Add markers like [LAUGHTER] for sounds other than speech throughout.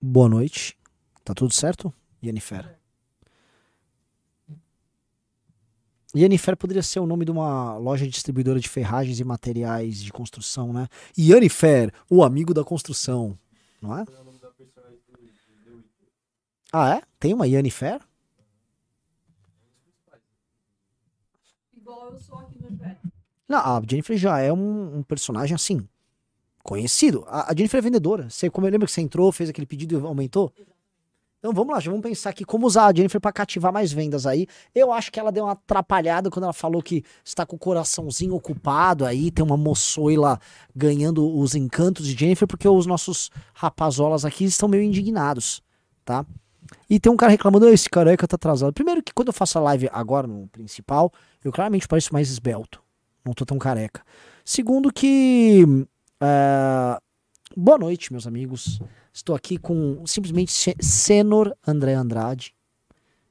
Boa noite. Tá tudo certo, Yennefer? Yennefer poderia ser o nome de uma loja distribuidora de ferragens e materiais de construção, né? Yennefer, o amigo da construção, não é? Ah, é? Tem uma Yennefer? Igual eu sou aqui no pé. Não, a Jennifer já é um, um personagem assim, conhecido. A, a Jennifer é vendedora. Você, como eu lembro que você entrou, fez aquele pedido e aumentou? Então vamos lá, já vamos pensar aqui como usar a Jennifer para cativar mais vendas aí. Eu acho que ela deu uma atrapalhada quando ela falou que está com o coraçãozinho ocupado aí, tem uma moçoila ganhando os encantos de Jennifer, porque os nossos rapazolas aqui estão meio indignados, tá? E tem um cara reclamando, "Ah, esse careca tá atrasado. Primeiro que quando eu faço a live agora no principal, eu claramente pareço mais esbelto. Não tô tão careca. Segundo que. é, Boa noite, meus amigos. Estou aqui com simplesmente Se- Senor André Andrade.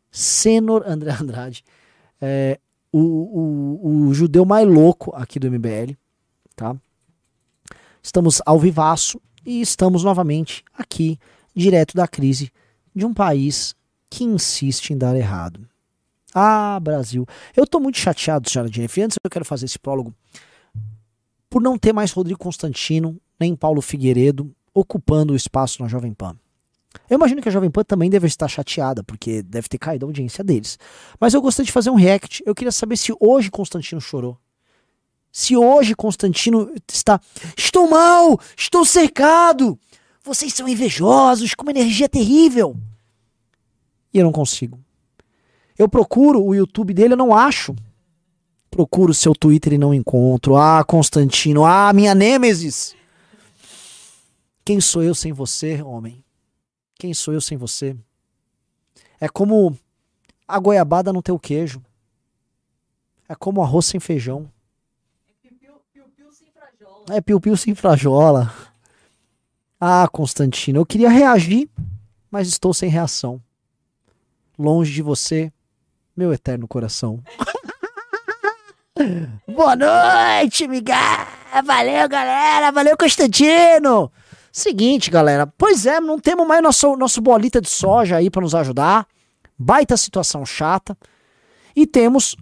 Senor André [LAUGHS] Andrade. É, o, o, o judeu mais louco aqui do MBL. Tá? Estamos ao vivaço e estamos novamente aqui, direto da crise de um país que insiste em dar errado. Ah, Brasil. Eu tô muito chateado, Jennifer. Antes eu quero fazer esse prólogo. Por não ter mais Rodrigo Constantino, nem Paulo Figueiredo ocupando o espaço na Jovem Pan. Eu imagino que a Jovem Pan também deve estar chateada, porque deve ter caído a audiência deles. Mas eu gostaria de fazer um react. Eu queria saber se hoje Constantino chorou. Se hoje Constantino está. Estou mal! Estou cercado! Vocês são invejosos, com uma energia terrível! E eu não consigo. Eu procuro o YouTube dele, eu não acho. Procuro o seu Twitter e não encontro. Ah, Constantino, ah, minha nêmesis! Quem sou eu sem você, homem? Quem sou eu sem você? É como a goiabada não ter o queijo. É como arroz sem feijão. Piu-piu piu-piu sem frajola. É sem frajola. Ah, Constantino, eu queria reagir, mas estou sem reação. Longe de você, meu eterno coração. [LAUGHS] Boa noite, miga! Valeu, galera! Valeu, Constantino! Seguinte, galera. Pois é, não temos mais nosso, nosso bolita de soja aí pra nos ajudar. Baita situação chata. E temos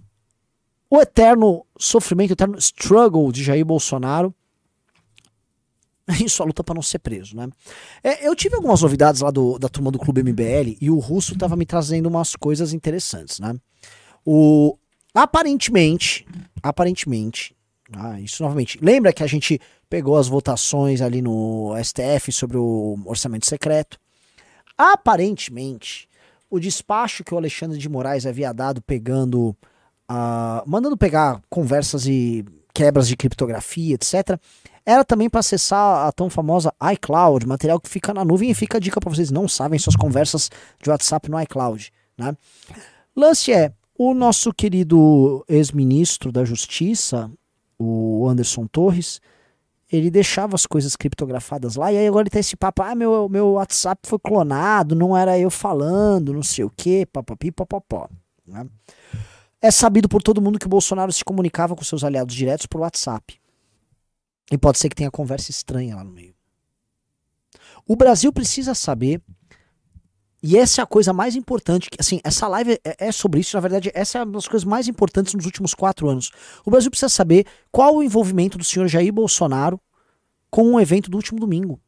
o eterno sofrimento, o eterno struggle de Jair Bolsonaro [LAUGHS] em sua luta para não ser preso, né? É, eu tive algumas novidades lá do- da turma do Clube MBL e o Russo tava me trazendo umas coisas interessantes, né? O, aparentemente, aparentemente, ah, isso novamente, lembra que a gente pegou as votações ali no STF sobre o orçamento secreto? Aparentemente, o despacho que o Alexandre de Moraes havia dado pegando, ah, mandando pegar conversas e quebras de criptografia, etc., era também para acessar a tão famosa iCloud, material que fica na nuvem e fica a dica para vocês não sabem suas conversas de WhatsApp no iCloud, né? Lance é, o nosso querido ex-ministro da Justiça, o Anderson Torres, ele deixava as coisas criptografadas lá, e aí agora ele tem esse papo, ah, meu, meu WhatsApp foi clonado, não era eu falando, não sei o que, papapi, papapó. Né? É sabido por todo mundo que o Bolsonaro se comunicava com seus aliados diretos por WhatsApp. E pode ser que tenha conversa estranha lá no meio. O Brasil precisa saber, e essa é a coisa mais importante, assim, essa live é, é sobre isso, na verdade, essa é uma das coisas mais importantes nos últimos quatro anos. O Brasil precisa saber qual o envolvimento do senhor Jair Bolsonaro com o evento do último domingo.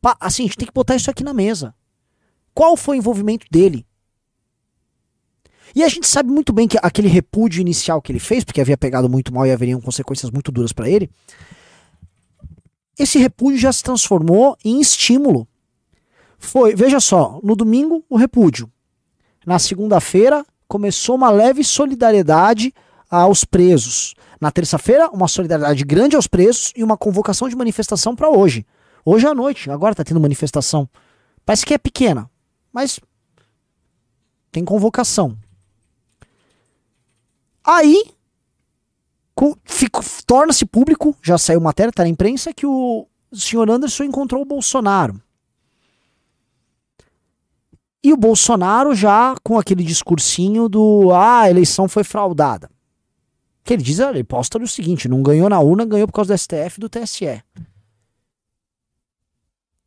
Pa- assim, a gente tem que botar isso aqui na mesa. Qual foi o envolvimento dele? E a gente sabe muito bem que aquele repúdio inicial que ele fez, porque havia pegado muito mal e haveriam consequências muito duras para ele, esse repúdio já se transformou em estímulo. Foi, veja só, no domingo o repúdio. Na segunda-feira começou uma leve solidariedade aos presos. Na terça-feira, uma solidariedade grande aos presos e uma convocação de manifestação para hoje. Hoje à noite, agora tá tendo manifestação. Parece que é pequena, mas tem convocação. Aí torna-se público, já saiu matéria, tá na imprensa, que o senhor Anderson encontrou o Bolsonaro. E o Bolsonaro já com aquele discursinho do ah, a eleição foi fraudada. Que ele diz, ele posta o seguinte: não ganhou na urna, ganhou por causa do STF e do TSE.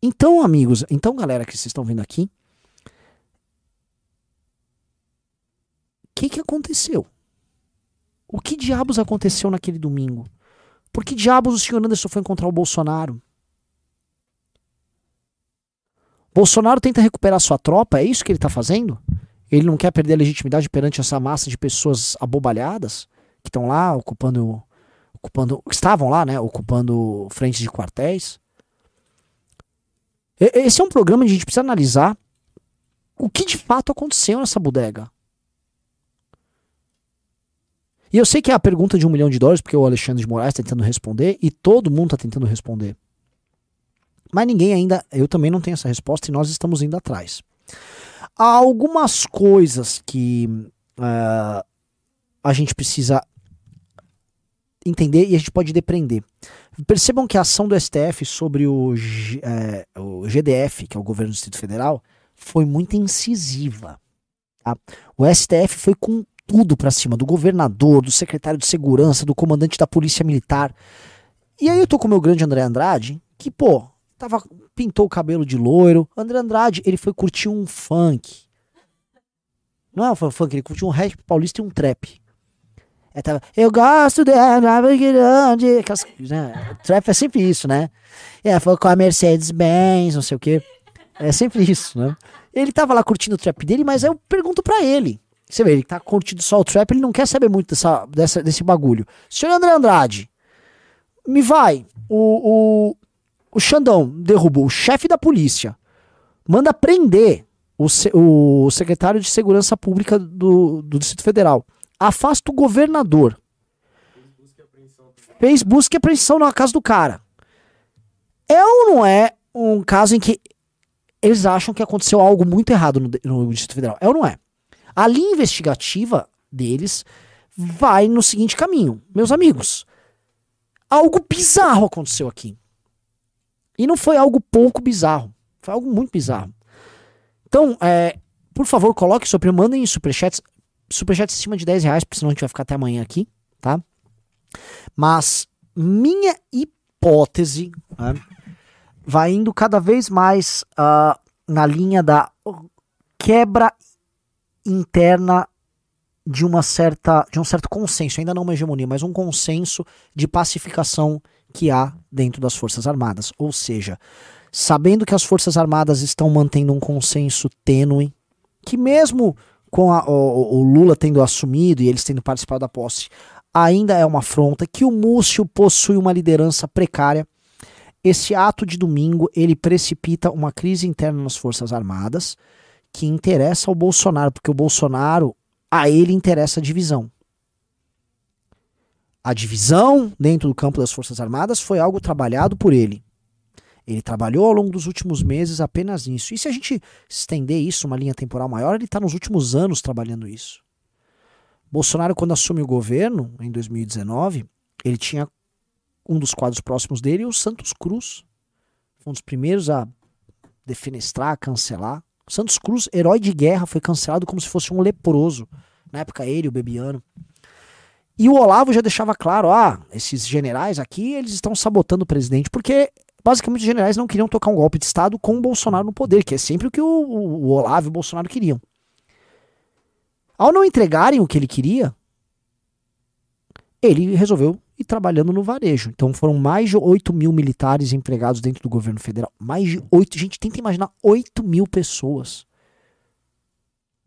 Então, amigos, então, galera que vocês estão vendo aqui, o que, que aconteceu? O que diabos aconteceu naquele domingo? Por que diabos o senhor Anderson foi encontrar o Bolsonaro? Bolsonaro tenta recuperar sua tropa, é isso que ele está fazendo? Ele não quer perder a legitimidade perante essa massa de pessoas abobalhadas que estão lá ocupando, ocupando, estavam lá, né, ocupando frentes de quartéis. Esse é um programa onde a gente precisa analisar o que de fato aconteceu nessa bodega. E eu sei que é a pergunta de um milhão de dólares, porque o Alexandre de Moraes está tentando responder e todo mundo está tentando responder. Mas ninguém ainda, eu também não tenho essa resposta e nós estamos indo atrás. Há algumas coisas que uh, a gente precisa entender e a gente pode depreender. Percebam que a ação do STF sobre o, é, o GDF, que é o governo do Distrito Federal, foi muito incisiva. Tá? O STF foi com tudo para cima do governador, do secretário de segurança, do comandante da polícia militar. E aí eu tô com o meu grande André Andrade, que, pô, tava, pintou o cabelo de loiro. André Andrade, ele foi curtir um funk. Não é um funk, ele curtiu um rap paulista e um trap. É, tava, eu gosto dela, grande. Aquelas, né? Trap é sempre isso, né? É, foi com a Mercedes-Benz, não sei o quê. É sempre isso, né? Ele tava lá curtindo o trap dele, mas eu pergunto para ele. Você vê, ele tá curtindo só o trap, ele não quer saber muito dessa, dessa, desse bagulho. Senhor André Andrade, me vai. O, o, o Xandão derrubou o chefe da polícia, manda prender o, o secretário de Segurança Pública do, do Distrito Federal, afasta o governador. Fez busca e apreensão na casa do cara. É ou não é um caso em que eles acham que aconteceu algo muito errado no, no Distrito Federal? É ou não é? A linha investigativa deles vai no seguinte caminho. Meus amigos, algo bizarro aconteceu aqui. E não foi algo pouco bizarro. Foi algo muito bizarro. Então, é, por favor, coloque super, mandem superchats. Superchats acima de 10 reais, porque senão a gente vai ficar até amanhã aqui, tá? Mas minha hipótese né, vai indo cada vez mais uh, na linha da quebra interna de uma certa de um certo consenso, ainda não uma hegemonia, mas um consenso de pacificação que há dentro das Forças Armadas. Ou seja, sabendo que as Forças Armadas estão mantendo um consenso tênue, que mesmo com a, o, o, Lula tendo assumido e eles tendo participado da posse, ainda é uma afronta, que o Múcio possui uma liderança precária. Esse ato de domingo ele precipita uma crise interna nas Forças Armadas que interessa ao Bolsonaro, porque o Bolsonaro, a ele interessa a divisão. A divisão dentro do campo das Forças Armadas foi algo trabalhado por ele. Ele trabalhou ao longo dos últimos meses apenas nisso. E se a gente estender isso, uma linha temporal maior, ele está nos últimos anos trabalhando isso. Bolsonaro, quando assume o governo, em 2019, ele tinha um dos quadros próximos dele, o Santos Cruz. Um dos primeiros a defenestrar, a cancelar. Santos Cruz, herói de guerra, foi cancelado como se fosse um leproso. Na época, ele, o Bebiano. E o Olavo já deixava claro: ah, esses generais aqui, eles estão sabotando o presidente, porque basicamente os generais não queriam tocar um golpe de Estado com o Bolsonaro no poder, que é sempre o que o, o Olavo e o Bolsonaro queriam. Ao não entregarem o que ele queria, ele resolveu ir trabalhando no varejo. Então foram mais de 8 mil militares empregados dentro do governo federal. Mais de 8, gente, tenta imaginar 8 mil pessoas.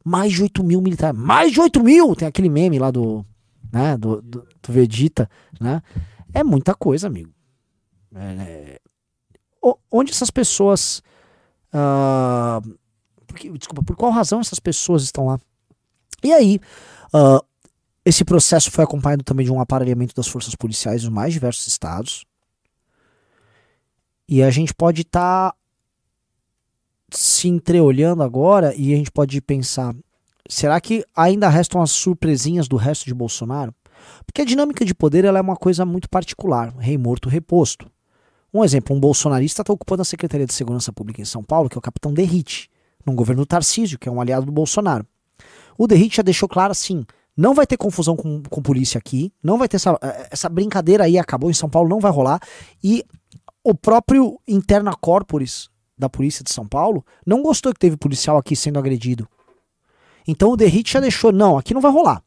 Mais de 8 mil militares. Mais de 8 mil! Tem aquele meme lá do, né, do, do, do Vegeta, né? É muita coisa, amigo. É, é, onde essas pessoas. Uh, porque, desculpa, por qual razão essas pessoas estão lá? E aí, uh, esse processo foi acompanhado também de um aparelhamento das forças policiais nos mais diversos estados. E a gente pode estar tá se entreolhando agora e a gente pode pensar: será que ainda restam as surpresinhas do resto de Bolsonaro? Porque a dinâmica de poder ela é uma coisa muito particular, rei morto, reposto. Um exemplo, um bolsonarista está ocupando a Secretaria de Segurança Pública em São Paulo, que é o capitão Derrite, num governo Tarcísio, que é um aliado do Bolsonaro. O Derrite já deixou claro assim, Não vai ter confusão com, com polícia aqui. Não vai ter essa, eh, essa brincadeira aí, acabou em São Paulo, não vai rolar. E o próprio interna corporis da polícia de São Paulo não gostou que teve policial aqui sendo agredido. Então o Derrite já deixou, não, aqui não vai rolar.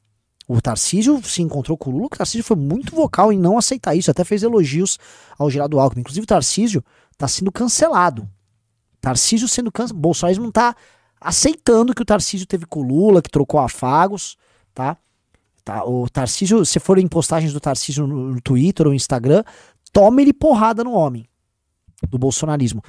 O Tarcísio se encontrou com o Lula, o Tarcísio foi muito vocal em não aceitar isso, até fez elogios ao Geraldo Alckmin. Inclusive o Tarcísio está sendo cancelado. Tarcísio sendo cancelado. Bolsonaro não está aceitando que o Tarcísio teve com o Lula, que trocou afagos, tá? tá? O Tarcísio, se forem postagens do Tarcísio no, no Twitter ou Instagram, tome-lhe porrada no homem do bolsonarismo.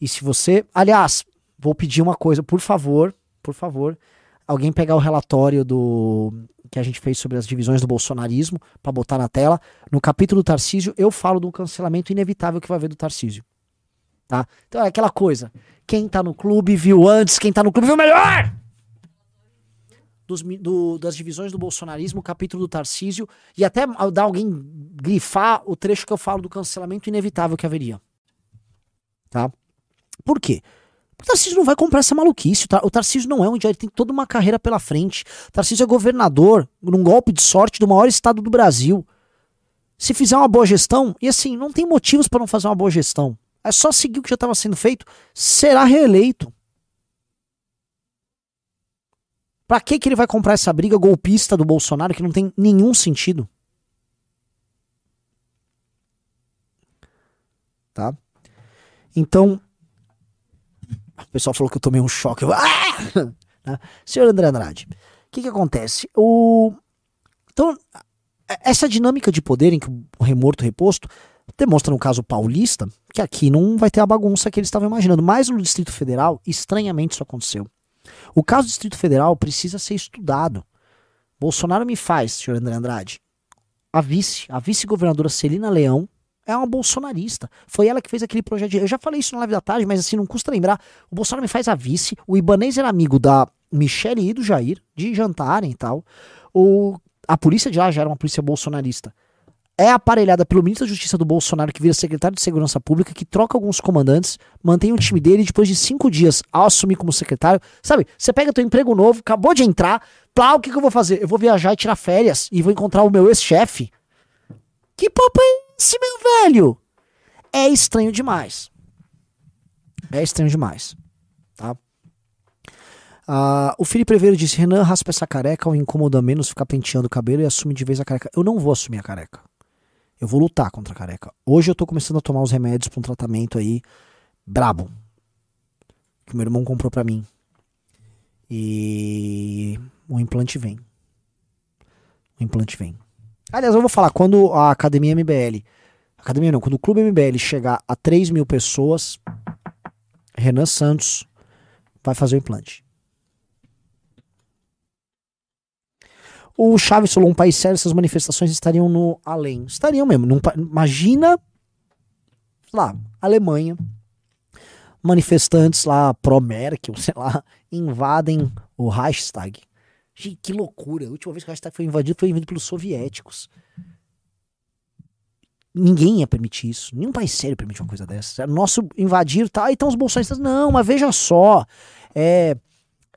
E se você. Aliás, vou pedir uma coisa, por favor, por favor, alguém pegar o relatório do que a gente fez sobre as divisões do bolsonarismo para botar na tela. No capítulo do Tarcísio, eu falo do cancelamento inevitável que vai haver do Tarcísio. Tá? Então é aquela coisa. Quem tá no clube viu antes, quem tá no clube viu melhor! Dos, do, das divisões do bolsonarismo, capítulo do Tarcísio, e até dar alguém grifar o trecho que eu falo do cancelamento inevitável que haveria. Tá? Por quê? O Tarcísio não vai comprar essa maluquice. O Tarcísio não é um idiota, ele tem toda uma carreira pela frente. O Tarcísio é governador, num golpe de sorte do maior estado do Brasil. Se fizer uma boa gestão, e assim, não tem motivos para não fazer uma boa gestão. É só seguir o que já estava sendo feito, será reeleito. Para que que ele vai comprar essa briga golpista do Bolsonaro que não tem nenhum sentido? Tá? Então, o pessoal falou que eu tomei um choque. Eu, ah! [LAUGHS] Senhor André Andrade, o que, que acontece? O... Então, essa dinâmica de poder em que o remorto reposto demonstra no caso paulista que aqui não vai ter a bagunça que eles estavam imaginando. Mas no Distrito Federal, estranhamente isso aconteceu. O caso do Distrito Federal precisa ser estudado. Bolsonaro me faz, senhor André Andrade, a vice, a vice-governadora Celina Leão, é uma bolsonarista. Foi ela que fez aquele projeto de... Eu já falei isso na live da tarde, mas assim, não custa lembrar. O Bolsonaro me faz a vice. O Ibanez era amigo da Michelle e do Jair, de jantarem e tal. O... A polícia de lá já era uma polícia bolsonarista. É aparelhada pelo ministro da Justiça do Bolsonaro, que vira secretário de Segurança Pública, que troca alguns comandantes, mantém o time dele e depois de cinco dias, ao assumir como secretário, sabe? Você pega teu emprego novo, acabou de entrar, plá, o que, que eu vou fazer? Eu vou viajar e tirar férias e vou encontrar o meu ex-chefe. Que papo é esse, meu velho? É estranho demais. É estranho demais. Tá? Uh, o Felipe Preveiro disse: Renan, raspa essa careca ou incomoda menos ficar penteando o cabelo e assume de vez a careca. Eu não vou assumir a careca. Eu vou lutar contra a careca. Hoje eu tô começando a tomar os remédios para um tratamento aí brabo. Que meu irmão comprou para mim. E o implante vem. O implante vem. Aliás, eu vou falar, quando a Academia MBL, Academia não, quando o Clube MBL chegar a 3 mil pessoas, Renan Santos vai fazer o implante. O Chaves falou, um país sério, essas manifestações estariam no além. Estariam mesmo. Num, imagina, lá, Alemanha, manifestantes lá pró-Merkel, [LAUGHS] sei lá, invadem o Reichstag. Gente, que loucura. A última vez que o Reichstag foi invadido foi invadido pelos soviéticos. Ninguém ia permitir isso. Nenhum país sério permite uma coisa dessa. Nosso invadir, tá? Então os bolsonaristas, não, mas veja só. É,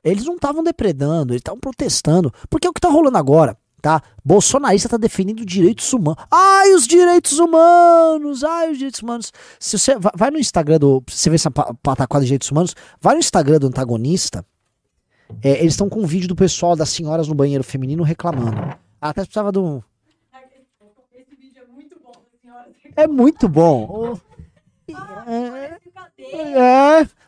eles não estavam depredando, eles estavam protestando. Porque é o que tá rolando agora, tá? Bolsonarista tá defendendo direitos humanos. Ai, os direitos humanos! Ai, os direitos humanos. Se você vai no Instagram do. Você vê essa pataquada de direitos humanos, vai no Instagram do antagonista é, eles estão com um vídeo do pessoal das senhoras no banheiro feminino reclamando. Ah, até precisava do. Esse vídeo é muito bom, senhoras. É muito bom. é.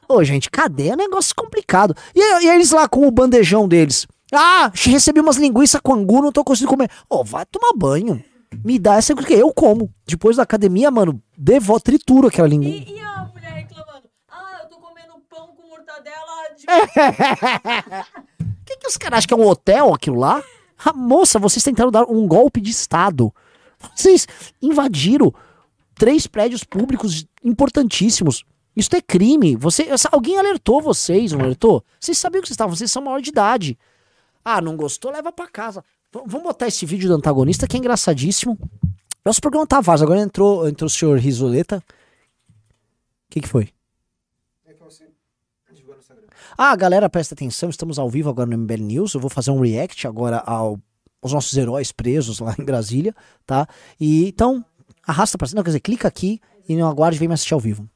Ô, gente, cadê? É um negócio complicado. E, e eles lá com o bandejão deles. Ah, recebi umas linguiças com angu, não tô conseguindo comer. Ô, oh, vai tomar banho. Me dá essa porque eu como. Depois da academia, mano, devo trituro aquela linguiça. E, e a mulher reclamando? Ah, eu tô comendo pão com mortadela de. [LAUGHS] O que, que os caras acham que é um hotel aquilo lá? Ah, moça, vocês tentaram dar um golpe de Estado. Vocês invadiram três prédios públicos importantíssimos. Isso é crime. Você, alguém alertou vocês, não alertou? Vocês sabiam que vocês estavam, vocês são maior de idade. Ah, não gostou? Leva para casa. V vamos botar esse vídeo do antagonista que é engraçadíssimo. Nosso programa tá vaso. Agora entrou, entrou o senhor Risoleta. O que, que foi? Ah, galera, presta atenção, estamos ao vivo agora no MBL News. Eu vou fazer um react agora ao os nossos heróis presos lá em Brasília, tá? E então, arrasta pra cima. Não, quer dizer, clica aqui e não aguarde vem me assistir ao vivo.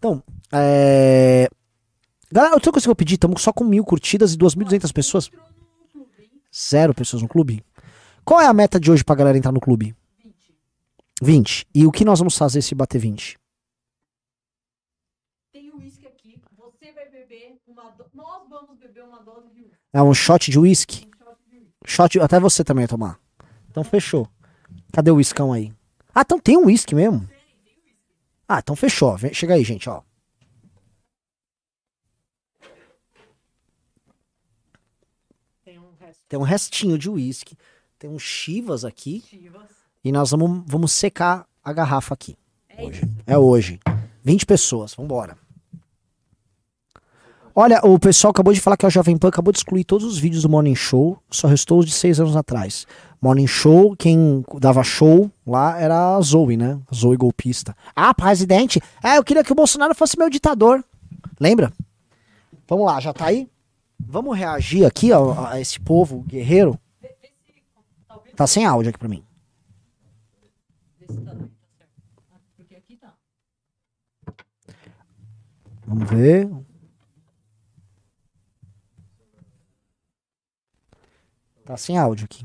Então, é. Galera, outra coisa que eu pedi, estamos só com mil curtidas e 2.200 pessoas. Zero pessoas no clube. Qual é a meta de hoje pra galera entrar no clube? 20. E o que nós vamos fazer se bater 20? Tem uísque aqui. Você vai beber uma do... Nós vamos beber uma dose de uísque. É um shot de uísque? Um shot de uísque. Shot, até você também vai tomar. Então fechou. Cadê o uiscão aí? Ah, então tem um uísque mesmo? Ah, então fechou. Vem, chega aí, gente, ó. Tem um Tem um restinho de uísque. Tem um chivas aqui. chivas. E nós vamos, vamos secar a garrafa aqui. É Hoje. É hoje. 20 pessoas. Vambora. Olha, o pessoal acabou de falar que a Jovem Pan acabou de excluir todos os vídeos do Morning Show. Só restou os de seis anos atrás. Morning Show, quem dava show lá era a Zoe, né? A Zoe golpista. Ah, presidente, é, eu queria que o Bolsonaro fosse meu ditador. Lembra? Vamos lá, já tá aí? Vamos reagir aqui ó, a esse povo guerreiro. Tá sem áudio aqui pra mim. desse tamanho, tá certo. Ah, Porque aqui tá. Vamos ver. Tá sem áudio aqui.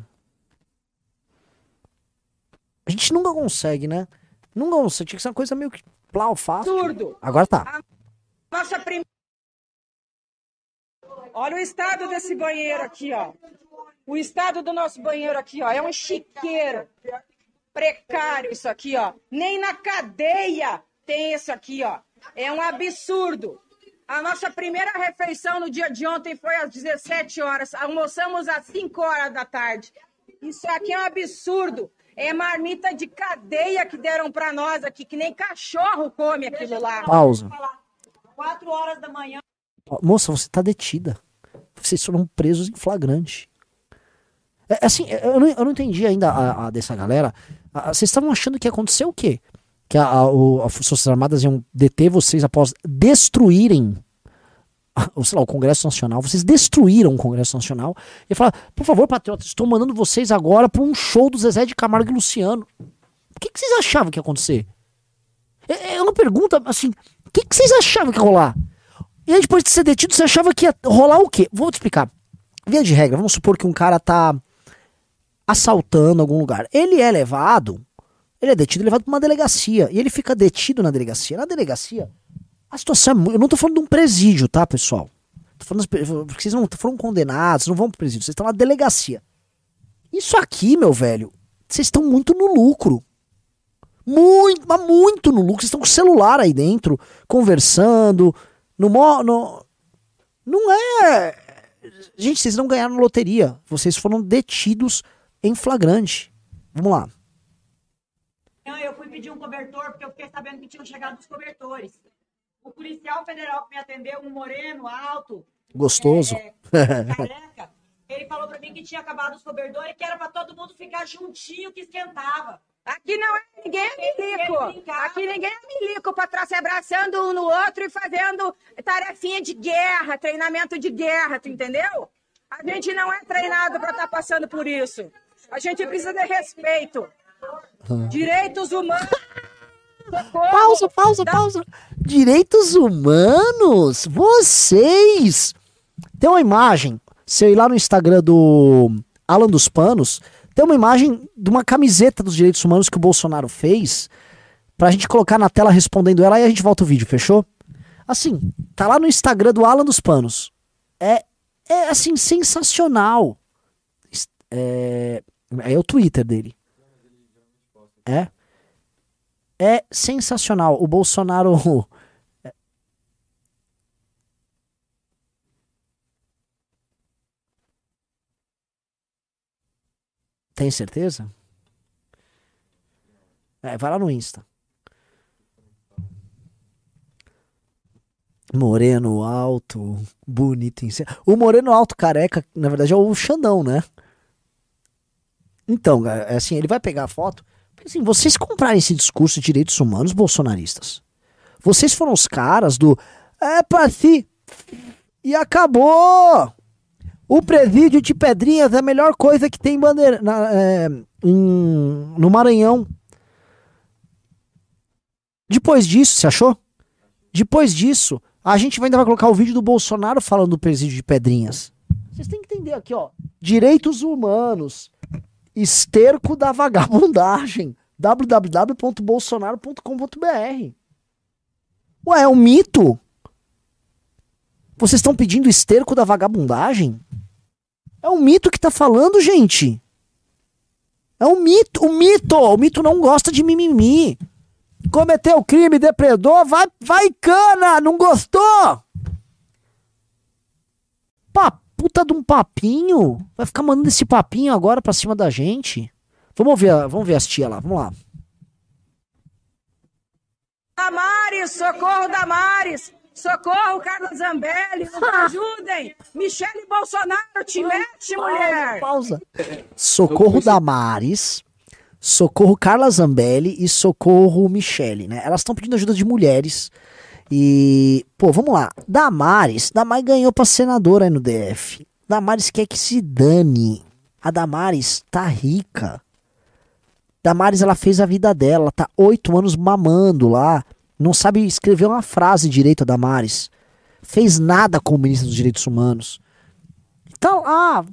A gente nunca consegue, né? Nunca consegue. Tinha que ser uma coisa meio que plau, fácil. absurdo. Agora tá. Nossa prim... Olha o estado desse banheiro aqui, ó. O estado do nosso banheiro aqui, ó. É um chiqueiro. Precário isso aqui, ó. Nem na cadeia tem isso aqui, ó. É um absurdo. A nossa primeira refeição no dia de ontem foi às 17 horas. Almoçamos às 5 horas da tarde. Isso aqui é um absurdo. É marmita de cadeia que deram pra nós aqui, que nem cachorro come aquilo lá. Pausa. Quatro horas da manhã. Moça, você tá detida. Vocês foram presos em flagrante. É, é assim, eu não, eu não entendi ainda a, a dessa galera. Vocês estavam achando que ia acontecer o quê? Que a, a, o- as Forças Armadas iam deter vocês após destruírem o, sei lá, o Congresso Nacional. Vocês destruíram o Congresso Nacional. E falar, por favor, patriotas, estou mandando vocês agora para um show do Zezé de Camargo e Luciano. O que, que vocês achavam que ia acontecer? É, é uma pergunta, assim, o que, que vocês achavam que ia rolar? E aí, depois de ser detido, você achava que ia rolar o quê? Vou te explicar. Via de regra, vamos supor que um cara tá assaltando algum lugar. Ele é levado, ele é detido, levado pra uma delegacia. E ele fica detido na delegacia. Na delegacia, a situação é muito. Eu não tô falando de um presídio, tá, pessoal? Tô falando, porque vocês não foram condenados, não vão pro presídio, vocês estão na delegacia. Isso aqui, meu velho, vocês estão muito no lucro. Muito, mas muito no lucro. Vocês estão com o celular aí dentro, conversando. No, no, não é. Gente, vocês não ganharam loteria. Vocês foram detidos em flagrante. Vamos lá. Pedir um cobertor porque eu fiquei sabendo que tinham chegado os cobertores. O policial federal que me atendeu, um moreno, alto, Gostoso. é, [LAUGHS] careca, ele falou pra mim que tinha acabado os cobertores e que era pra todo mundo ficar juntinho que esquentava. Aqui não é ninguém é milico. Aqui ninguém é milico para estar se abraçando um no outro e fazendo tarefinha de guerra, treinamento de guerra, tu entendeu? A gente não é treinado para estar passando por isso. A gente precisa de respeito. Direitos humanos. [LAUGHS] Socorro. Pausa, pausa, pausa. Direitos humanos? Vocês! Tem uma imagem. Se eu ir lá no Instagram do Alan dos Panos, tem uma imagem de uma camiseta dos direitos humanos que o Bolsonaro fez pra gente colocar na tela respondendo ela e a gente volta o vídeo, fechou? Assim, tá lá no Instagram do Alan dos Panos. É, é assim, sensacional. É, é o Twitter dele. É? É sensacional. O Bolsonaro. [LAUGHS] Tem certeza? É, vai lá no Insta. Moreno alto, bonito em cena. O moreno alto careca, na verdade, é o Xandão, né? Então, é assim, ele vai pegar a foto. Assim, vocês comprarem esse discurso de direitos humanos bolsonaristas. Vocês foram os caras do. É pra si. E acabou! O presídio de Pedrinhas é a melhor coisa que tem em bandeira, na- é, em- no Maranhão. Depois disso, você achou? Depois disso, a gente ainda vai colocar o vídeo do Bolsonaro falando do presídio de Pedrinhas. Vocês têm que entender aqui, ó. Direitos humanos. Esterco da vagabundagem. [LAUGHS] www.bolsonaro.com.br. Ué, é um mito? Vocês estão pedindo esterco da vagabundagem? É um mito que tá falando, gente. É um mito, um mito. O mito não gosta de mimimi. Cometeu crime, depredou, vai, vai cana, não gostou? Pá, puta de um papinho. Vai ficar mandando esse papinho agora pra cima da gente. Vamos ver, vamos ver as tia lá, vamos lá. Damares, socorro Damares! Socorro, Carlos Zambelli, nos [LAUGHS] ajudem! Michele Bolsonaro, te mete, mulher! Pausa. Socorro Damares, socorro Carla Zambelli e socorro Michele, né? Elas estão pedindo ajuda de mulheres. E, pô, vamos lá. Damares, Damares ganhou pra senadora aí no DF. Damares quer que se dane. A Damares tá rica. Damares, ela fez a vida dela, tá oito anos mamando lá. Não sabe escrever uma frase direito, a Damares. Fez nada como ministra dos Direitos Humanos. Então, ah,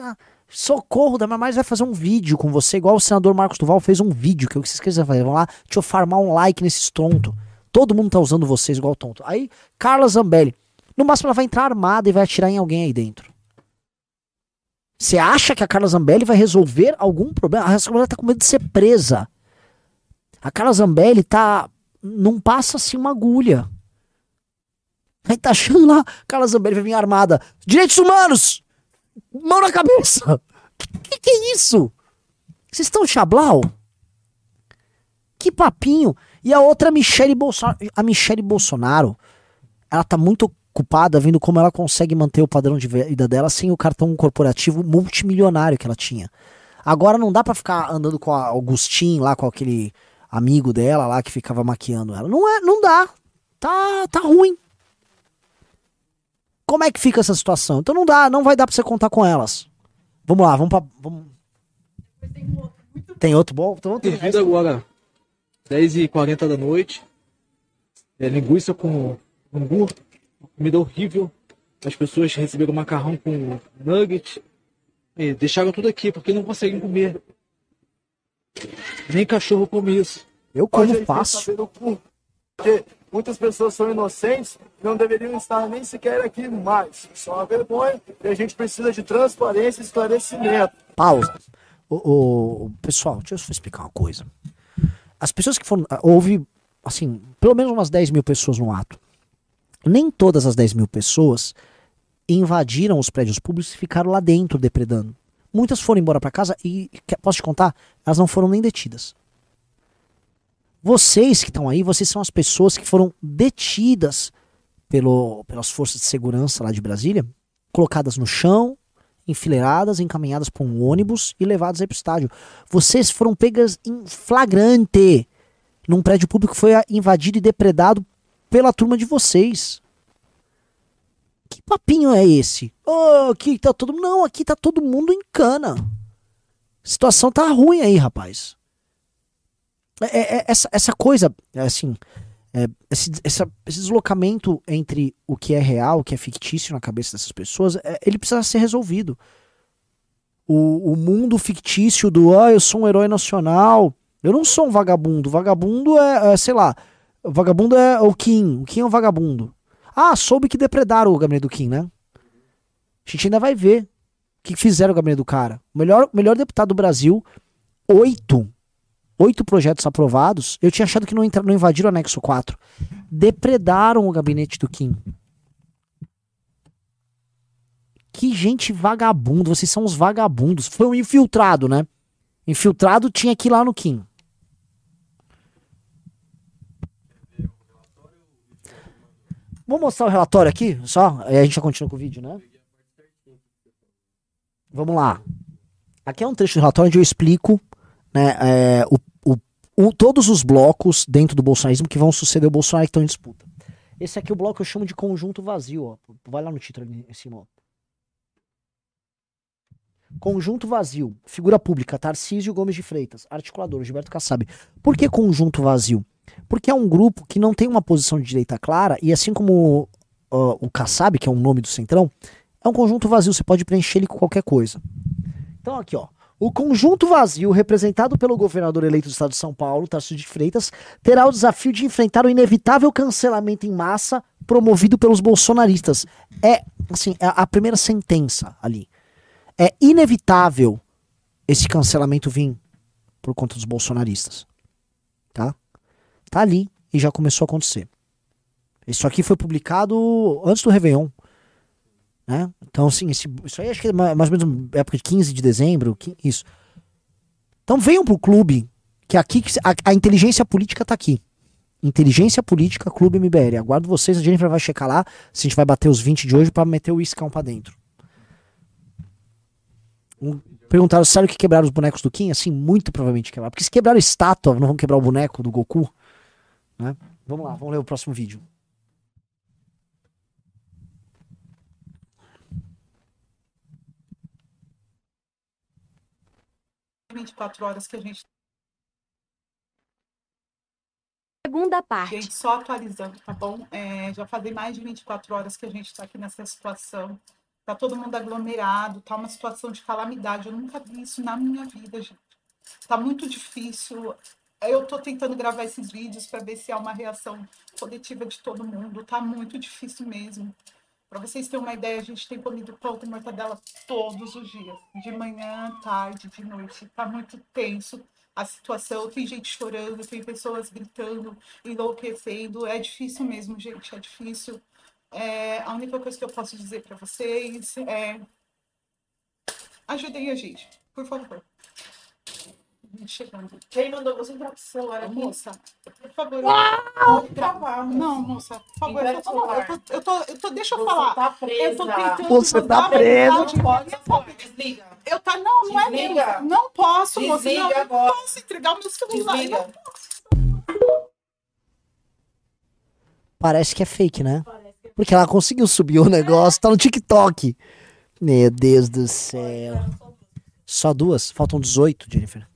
lá, socorro, da Damares vai fazer um vídeo com você, igual o senador Marcos Duval fez um vídeo, que é o que vocês quiserem fazer. Vão lá, deixa eu farmar um like nesses tonto. Todo mundo tá usando vocês igual tonto. Aí, Carla Zambelli. No máximo, ela vai entrar armada e vai atirar em alguém aí dentro. Você acha que a Carla Zambelli vai resolver algum problema? A Carla Zambelli tá com medo de ser presa. A Carla Zambelli tá. Não passa assim uma agulha. Aí tá achando lá, Carla Zambelli vai vir armada. Direitos humanos! Mão na cabeça! Que que é isso? Vocês estão chablau? Que papinho! E a outra Michele Bolsonaro. A Michele Bolsonaro, ela tá muito ocupada vendo como ela consegue manter o padrão de vida dela sem o cartão corporativo multimilionário que ela tinha. Agora não dá pra ficar andando com a Augustin lá, com aquele amigo dela lá que ficava maquiando ela. Não é, não dá. Tá, tá ruim. Como é que fica essa situação? Então não dá, não vai dar pra você contar com elas. Vamos lá, vamos pra. Vamos... Tem outro bom? Então, tem Servido agora, 10h40 da noite. É, linguiça com angu, comida horrível. As pessoas receberam macarrão com nugget. E deixaram tudo aqui porque não conseguem comer. Nem cachorro come isso. Eu como fácil. Porque muitas pessoas são inocentes não deveriam estar nem sequer aqui mais. Isso é uma vergonha e a gente precisa de transparência e esclarecimento. Pausa. O- o- pessoal, deixa eu só explicar uma coisa. As pessoas que foram. ah, Houve, assim, pelo menos umas 10 mil pessoas no ato. Nem todas as 10 mil pessoas invadiram os prédios públicos e ficaram lá dentro depredando. Muitas foram embora pra casa e, posso te contar, elas não foram nem detidas. Vocês que estão aí, vocês são as pessoas que foram detidas pelo, pelas forças de segurança lá de Brasília, colocadas no chão, enfileiradas, encaminhadas para um ônibus e levadas aí pro estádio. Vocês foram pegas em flagrante num prédio público que foi invadido e depredado pela turma de vocês. Que papinho é esse? Oh, aqui tá todo Não, aqui tá todo mundo em cana. A situação tá ruim aí, rapaz. É- é- é- essa, essa coisa, é assim, é, esse, essa- esse deslocamento entre o que é real, o que é fictício na cabeça dessas pessoas, é, ele precisa ser resolvido. O, o mundo fictício do, ah, eu sou um herói nacional. Eu não sou um vagabundo. Vagabundo é, é, sei lá, vagabundo é o Kim. O Kim é um vagabundo. Ah, soube que depredaram o gabinete do Kim, né? A gente ainda vai ver o que fizeram o gabinete do cara. O melhor, melhor deputado do Brasil, oito oito projetos aprovados, eu tinha achado que não, entra, não invadiram o anexo 4. Depredaram o gabinete do Kim. Que gente vagabundo, vocês são os vagabundos. Foi um infiltrado, né? Infiltrado tinha que ir lá no Kim. Vou mostrar o relatório aqui, só, aí a gente já continua com o vídeo, né? Vamos lá. Aqui é um trecho do relatório onde eu explico né, é, o, o- o- todos os blocos dentro do bolsonarismo que vão suceder o Bolsonaro que estão em disputa. Esse aqui é o bloco que eu chamo de conjunto vazio, ó. Vai lá no título ali em cima, ó. Conjunto vazio. Figura pública, Tarcísio Gomes de Freitas. Articulador, Gilberto Kassab. Por que conjunto vazio? Porque é um grupo que não tem uma posição de direita clara e assim como ó, o Kassab, que é o nome do Centrão, é um conjunto vazio, você pode preencher ele com qualquer coisa. Então aqui, ó. O conjunto vazio, representado pelo governador eleito do estado de São Paulo, Tarcísio de Freitas, terá o desafio de enfrentar o inevitável cancelamento em massa promovido pelos bolsonaristas. É, assim, é a primeira sentença ali. É inevitável esse cancelamento vir por conta dos bolsonaristas. Tá? Tá ali e já começou a acontecer. Isso aqui foi publicado antes do Réveillon. Né? Então, assim, esse- isso aí acho que é ma- mais ou menos época de 15 de dezembro. Isso. Então venham pro clube, que aqui a, a inteligência política tá aqui. Inteligência Política Clube MBL. Aguardo vocês, a Jennifer vai checar lá se a gente vai bater os 20 de hoje pra meter o iscão pra dentro. Um- perguntaram, sério que quebraram os bonecos do Kim? Assim, muito provavelmente quebraram. Porque se quebraram estátua, não vão quebrar o boneco do Goku? Né? Vamos lá, vamos ler o próximo vídeo. 24 horas que a gente Segunda parte. Gente, só atualizando, tá bom? É, já fazem mais de 24 horas que a gente está aqui nessa situação. Tá todo mundo aglomerado, tá uma situação de calamidade. Eu nunca vi isso na minha vida, gente. Tá muito difícil. Eu tô tentando gravar esses vídeos para ver se há uma reação coletiva de todo mundo. Tá muito difícil mesmo. Para vocês terem uma ideia, a gente tem comido pão e mortadela todos os dias, de manhã, tarde, de noite. Tá muito tenso a situação, tem gente chorando, tem pessoas gritando, enlouquecendo. É difícil mesmo, gente, é difícil. É, a única coisa que eu posso dizer para vocês é ajudem a gente, por favor. Chegando. Quem mandou você entrar com esse celular aqui? Moça, por favor. Gravar, moça. Não, moça, por favor. Eu tô, eu tô, eu tô, eu tô- deixa eu Você falar. tá presa. Eu tô tentando Você tá presa. Não pode, não pode. Desliga. Eu tá, não, não é Desliga. mesmo. Não posso, moça. Desliga Não, eu agora. não posso entregar o meu celular. Desliga. Parece que é fake, né? Porque ela conseguiu subir o negócio, tá no TikTok. Meu Deus do céu. Só duas? Faltam 18, Jennifer.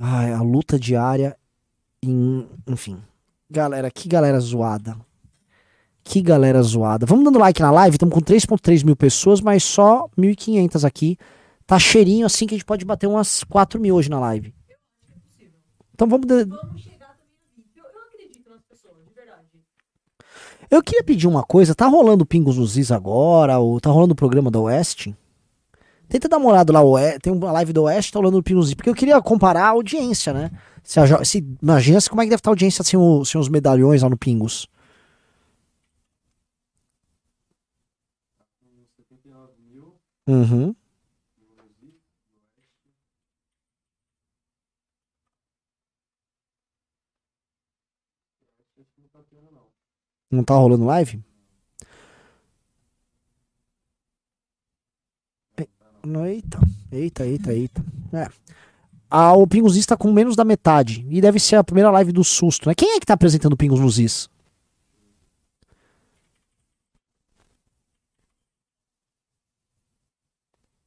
Ai, a luta diária. Em... Enfim. Galera, que galera zoada. Que galera zoada. Vamos dando like na live, estamos com 3.3 mil pessoas, mas só 1.500 aqui. Tá cheirinho assim que a gente pode bater umas 4 mil hoje na live. Então vamos. de- Vamos chegar também a 20. Eu, eu acredito nas pessoas, de verdade. Eu queria pedir uma coisa, tá rolando Pingos nos Is agora, ou tá rolando o programa da Oeste? Tenta dar uma olhada lá, tem uma live do Oeste, tá rolando o Is, porque eu queria comparar a audiência, né? Se a se, imagina se como é que deve estar a audiência sem, o- sem os medalhões lá no Pingos. Uhum. Não tá rolando live? Eita, eita, eita, eita. É. A, o Pingos Is tá com menos da metade. E deve ser a primeira live do susto, né? Quem é que tá apresentando o Pingos nos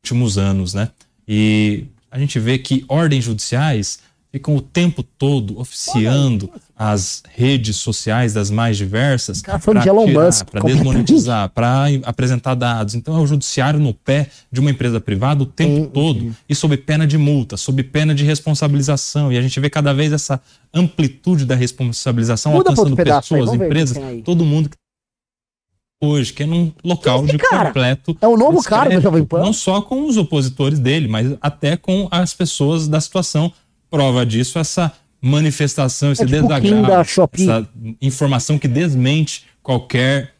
últimos anos, né? E a gente vê que ordens judiciais ficam o tempo todo oficiando as redes sociais das mais diversas para desmonetizar, para apresentar dados. Então é o judiciário no pé de uma empresa privada o tempo Sim, todo e sob pena de multa, sob pena de responsabilização. E a gente vê cada vez essa amplitude da responsabilização Muda alcançando aí, pessoas, empresas, todo mundo que hoje, que é num local de cara? completo É o novo cara do Jovem Pan? Não só com os opositores dele, mas até com as pessoas da situação. Prova disso, essa manifestação, esse É tipo desagravo, essa informação que desmente qualquer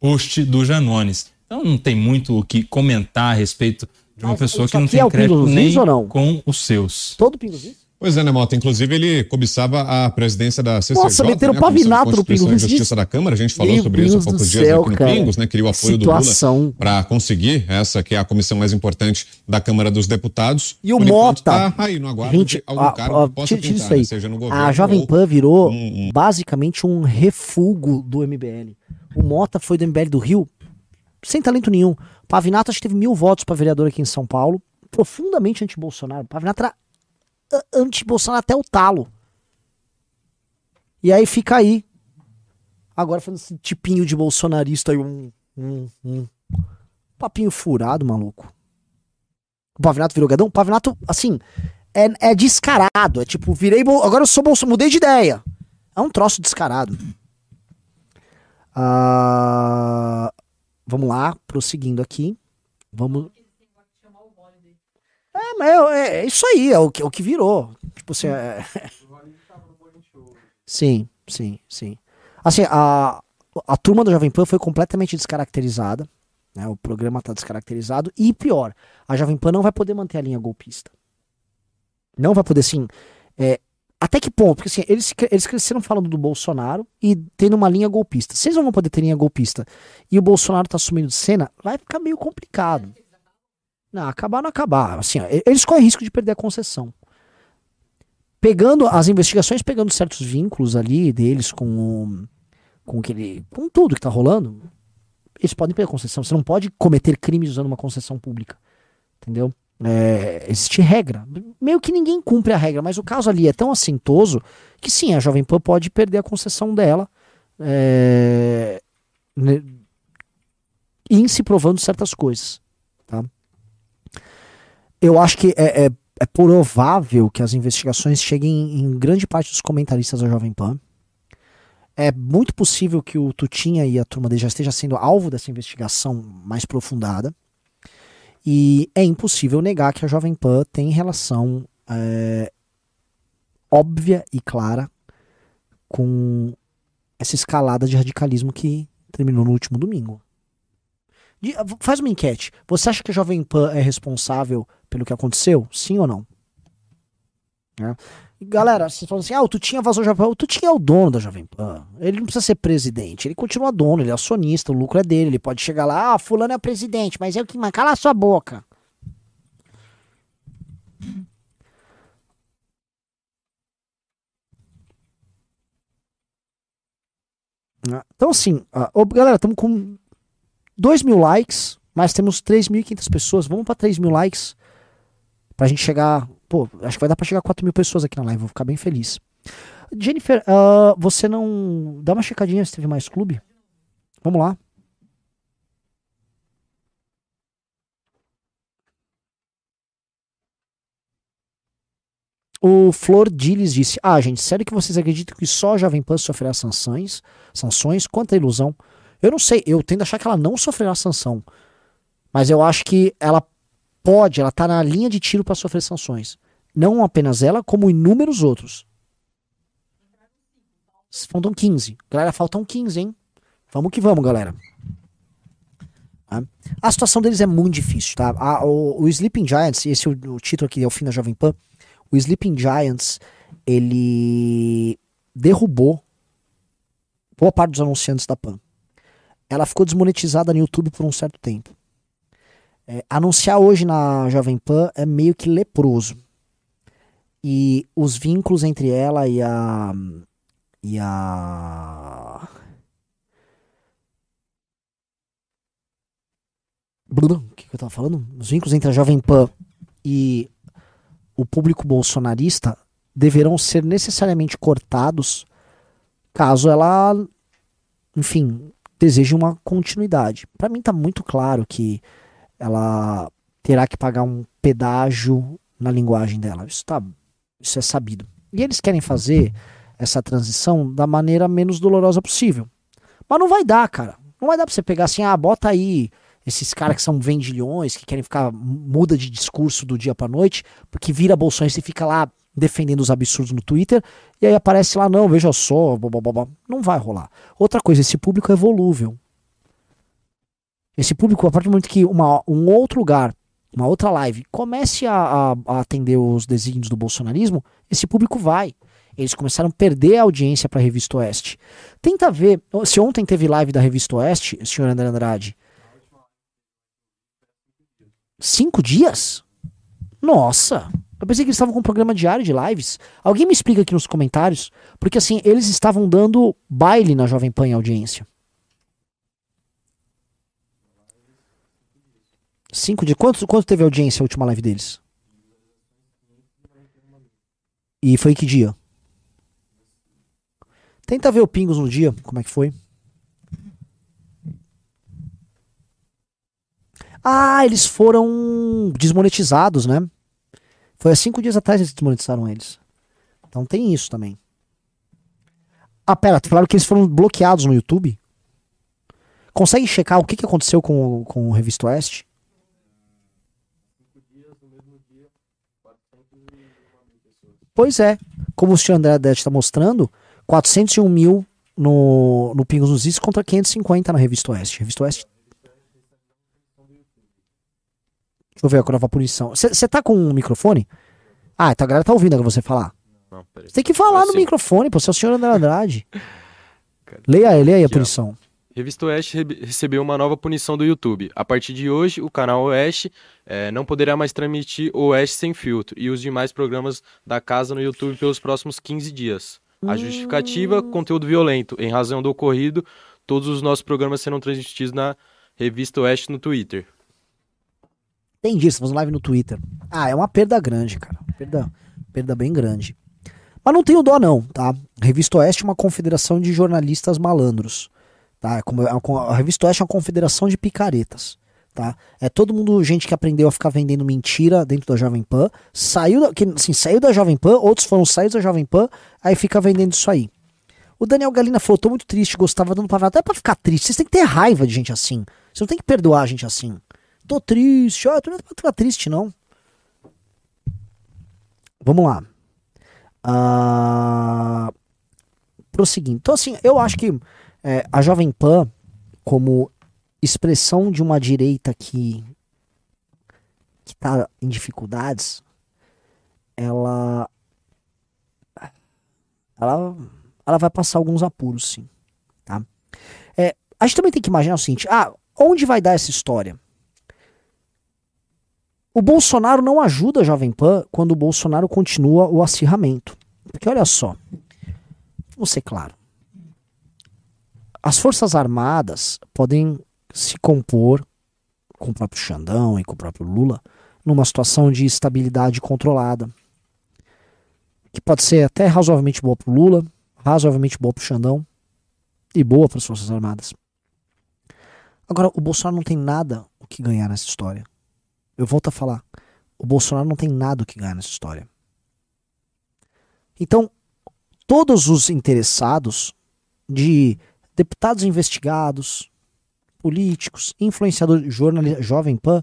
post do Janones. Então não tem muito o que comentar a respeito de uma Mas pessoa que não tem é crédito nem com os seus. Todo Pingos? Pois é, né, Mota? Inclusive, ele cobiçava a presidência da CCJ, Nossa, meteram né, Comissão de pavinato no Pingos. e Justiça da Câmara. A gente falou Meu sobre isso há Deus poucos dias céu, aqui no cara. Pingos, né? Queria o apoio Situação. do Lula para conseguir essa, que é a comissão mais importante da Câmara dos Deputados. E o Por enquanto, Mota? Tá aí no aguardo Gente, de algum a- cargo a- possa tira- pintar, isso aí. né, seja no governo A Jovem Pan virou um- um- basicamente um refúgio do MBL. O Mota foi do MBL do Rio sem talento nenhum. Pavinato acho que teve mil votos pra vereador aqui em São Paulo. Profundamente anti-Bolsonaro. Pavinato era anti-Bolsonaro até o talo. E aí fica aí. Agora fazendo esse tipinho de bolsonarista aí, um, um, um papinho furado, maluco. O Pavinato virou gadão? O Pavinato, assim, é, é descarado. É tipo, virei. Agora eu sou Bolsonaro, mudei de ideia. É um troço descarado. Ah, vamos lá, prosseguindo aqui. Vamos. É, mas é, é isso aí, é o que, é o que virou. Tipo assim, é... Sim, sim, sim. Assim, a, a turma do Jovem Pan foi completamente descaracterizada. Né? O programa tá descaracterizado. E pior, a Jovem Pan não vai poder manter a linha golpista. Não vai poder, sim. É, até que ponto? Porque assim, eles, eles cresceram falando do Bolsonaro e tendo uma linha golpista. Eles não vão poder ter linha golpista e o Bolsonaro tá assumindo de cena, vai ficar meio complicado. Não, acabar não acabar. Assim, eles correm risco de perder a concessão. Pegando as investigações, pegando certos vínculos ali deles com com aquele, com tudo que tá rolando, eles podem perder a concessão. Você não pode cometer crimes usando uma concessão pública. Entendeu? É, existe regra. Meio que ninguém cumpre a regra, mas o caso ali é tão assintoso que sim, a Jovem Pan pode perder a concessão dela é, né, em se provando certas coisas. Eu acho que é, é, é provável que as investigações cheguem em grande parte dos comentaristas da Jovem Pan. É muito possível que o Tutinha e a turma dele já esteja sendo alvo dessa investigação mais aprofundada. E é impossível negar que a Jovem Pan tem relação é, óbvia e clara com essa escalada de radicalismo que terminou no último domingo. De- faz uma enquete. Você acha que a Jovem Pan é responsável pelo que aconteceu? Sim ou não? Né? Galera, vocês falam assim: ah, o Tutinha vazou a Jovem Pan. O Tutinha é o dono da Jovem Pan. Ele não precisa ser presidente. Ele continua dono, ele é acionista, o lucro é dele. Ele pode chegar lá, ah, fulano é presidente, mas eu que mas cala a sua boca. Né? Então, assim, ah, galera, estamos com 2 mil likes, mas temos 3.500 pessoas. Vamos para 3 mil likes pra gente chegar. Pô, acho que vai dar pra chegar a 4 mil pessoas aqui na live. Vou ficar bem feliz. Jennifer, ah, você não. Dá uma checadinha se teve mais clube? Vamos lá. O Flor Diles disse: Ah, gente, sério que vocês acreditam que só a Jovem Pan sofrerá sanções? Sanções? Quanta ilusão. Eu não sei, eu tendo a achar que ela não sofrerá sanção. Mas eu acho que ela pode, ela tá na linha de tiro para sofrer sanções. Não apenas ela, como inúmeros outros. Faltam 15. Galera, faltam 15, hein? Vamos que vamos, galera. Tá? A situação deles é muito difícil, tá? A- o, o Sleeping Giants, esse é o, o título aqui é o fim da Jovem Pan. O Sleeping Giants, ele derrubou boa parte dos anunciantes da Pan. Ela ficou desmonetizada no YouTube por um certo tempo. É, anunciar hoje na Jovem Pan é meio que leproso. E os vínculos entre ela e a. E a. Blum, O que, que eu tava falando? Os vínculos entre a Jovem Pan e o público bolsonarista deverão ser necessariamente cortados caso ela, enfim, deseje uma continuidade. Para mim tá muito claro que ela terá que pagar um pedágio na linguagem dela. Isso tá, isso é sabido. E eles querem fazer essa transição da maneira menos dolorosa possível. Mas não vai dar, cara. Não vai dar pra você pegar assim, ah, bota aí esses caras que são vendilhões, que querem ficar, muda de discurso do dia pra noite, porque vira bolsonarista e fica lá defendendo os absurdos no Twitter, e aí aparece lá, não, veja só, blá, blá, blá. não vai rolar. Outra coisa, esse público é volúvel. Esse público, a partir do momento que uma, um outro lugar, uma outra live, comece a, a- a atender os desígnios do bolsonarismo, esse público vai. Eles começaram a perder a audiência para a Revista Oeste. Tenta ver, se ontem teve live da Revista Oeste, senhor André Andrade. Cinco dias? Nossa! Eu pensei que eles estavam com um programa diário de lives. Alguém me explica aqui nos comentários, porque assim, eles estavam dando baile na Jovem Pan em audiência. Cinco dias. Quanto, quanto teve audiência a última live deles? E foi que dia? Tenta ver o Pingos no dia, como é que foi. Ah, eles foram desmonetizados, né? Foi há cinco dias atrás que eles desmonetizaram eles. Então tem isso também. Ah, pera, falaram que eles foram bloqueados no YouTube? Consegue checar o que, que aconteceu com, com o Revista Oeste? Pois é. Como o senhor André Adete está mostrando, 401 mil no, no Pingos nos Is contra 550 na Revista Oeste. Revista Oeste. Deixa eu ver a nova punição. Você tá com um microfone? Ah, então a galera tá ouvindo você falar. Não, peraí. Você tem que falar no microfone, pô. Você é o senhor André Andrade. [LAUGHS] leia aí, leia aí a punição. Revista Oeste re- recebeu uma nova punição do YouTube. A partir de hoje, o canal Oeste eh, não poderá mais transmitir Oeste sem filtro e os demais programas da casa no YouTube pelos próximos 15 dias. A justificativa, conteúdo violento. Em razão do ocorrido, todos os nossos programas serão transmitidos na Revista Oeste no Twitter. Entendi, faz live no Twitter. Ah, é uma perda grande, cara. Perda, perda bem grande. Mas não tenho dó, não, tá? Revista Oeste é uma confederação de jornalistas malandros. Tá? É é A Revista Oeste é uma confederação de picaretas. Tá? É todo mundo, gente que aprendeu a ficar vendendo mentira dentro da Jovem Pan, saiu da, que, assim, saiu da Jovem Pan, outros foram saídos da Jovem Pan, aí fica vendendo isso aí. O Daniel Galina falou, tô muito triste, gostava dando palavra. Até pra ficar triste, vocês têm que ter raiva de gente assim. Você não tem que perdoar gente assim. Tô triste, ó, tu não é pra ficar triste, não. Vamos lá. Ah, prosseguindo. Então, assim, eu acho que é, a Jovem Pan, como expressão de uma direita que, que tá em dificuldades, ela, ela, ela vai passar alguns apuros, sim. Tá? É, a gente também tem que imaginar o seguinte: ah, onde vai dar essa história? O Bolsonaro não ajuda a Jovem Pan quando o Bolsonaro continua o acirramento. Porque olha só, vou ser claro. As Forças Armadas podem se compor com o próprio Xandão e com o próprio Lula numa situação de estabilidade controlada. Que pode ser até razoavelmente boa para o Lula, razoavelmente boa para o Xandão e boa para as Forças Armadas. Agora, o Bolsonaro não tem nada o que ganhar nessa história. Eu volto a falar. O Bolsonaro não tem nada o que ganhar nessa história. Então, todos os interessados de deputados investigados, políticos, influenciadores, Jovem Pan,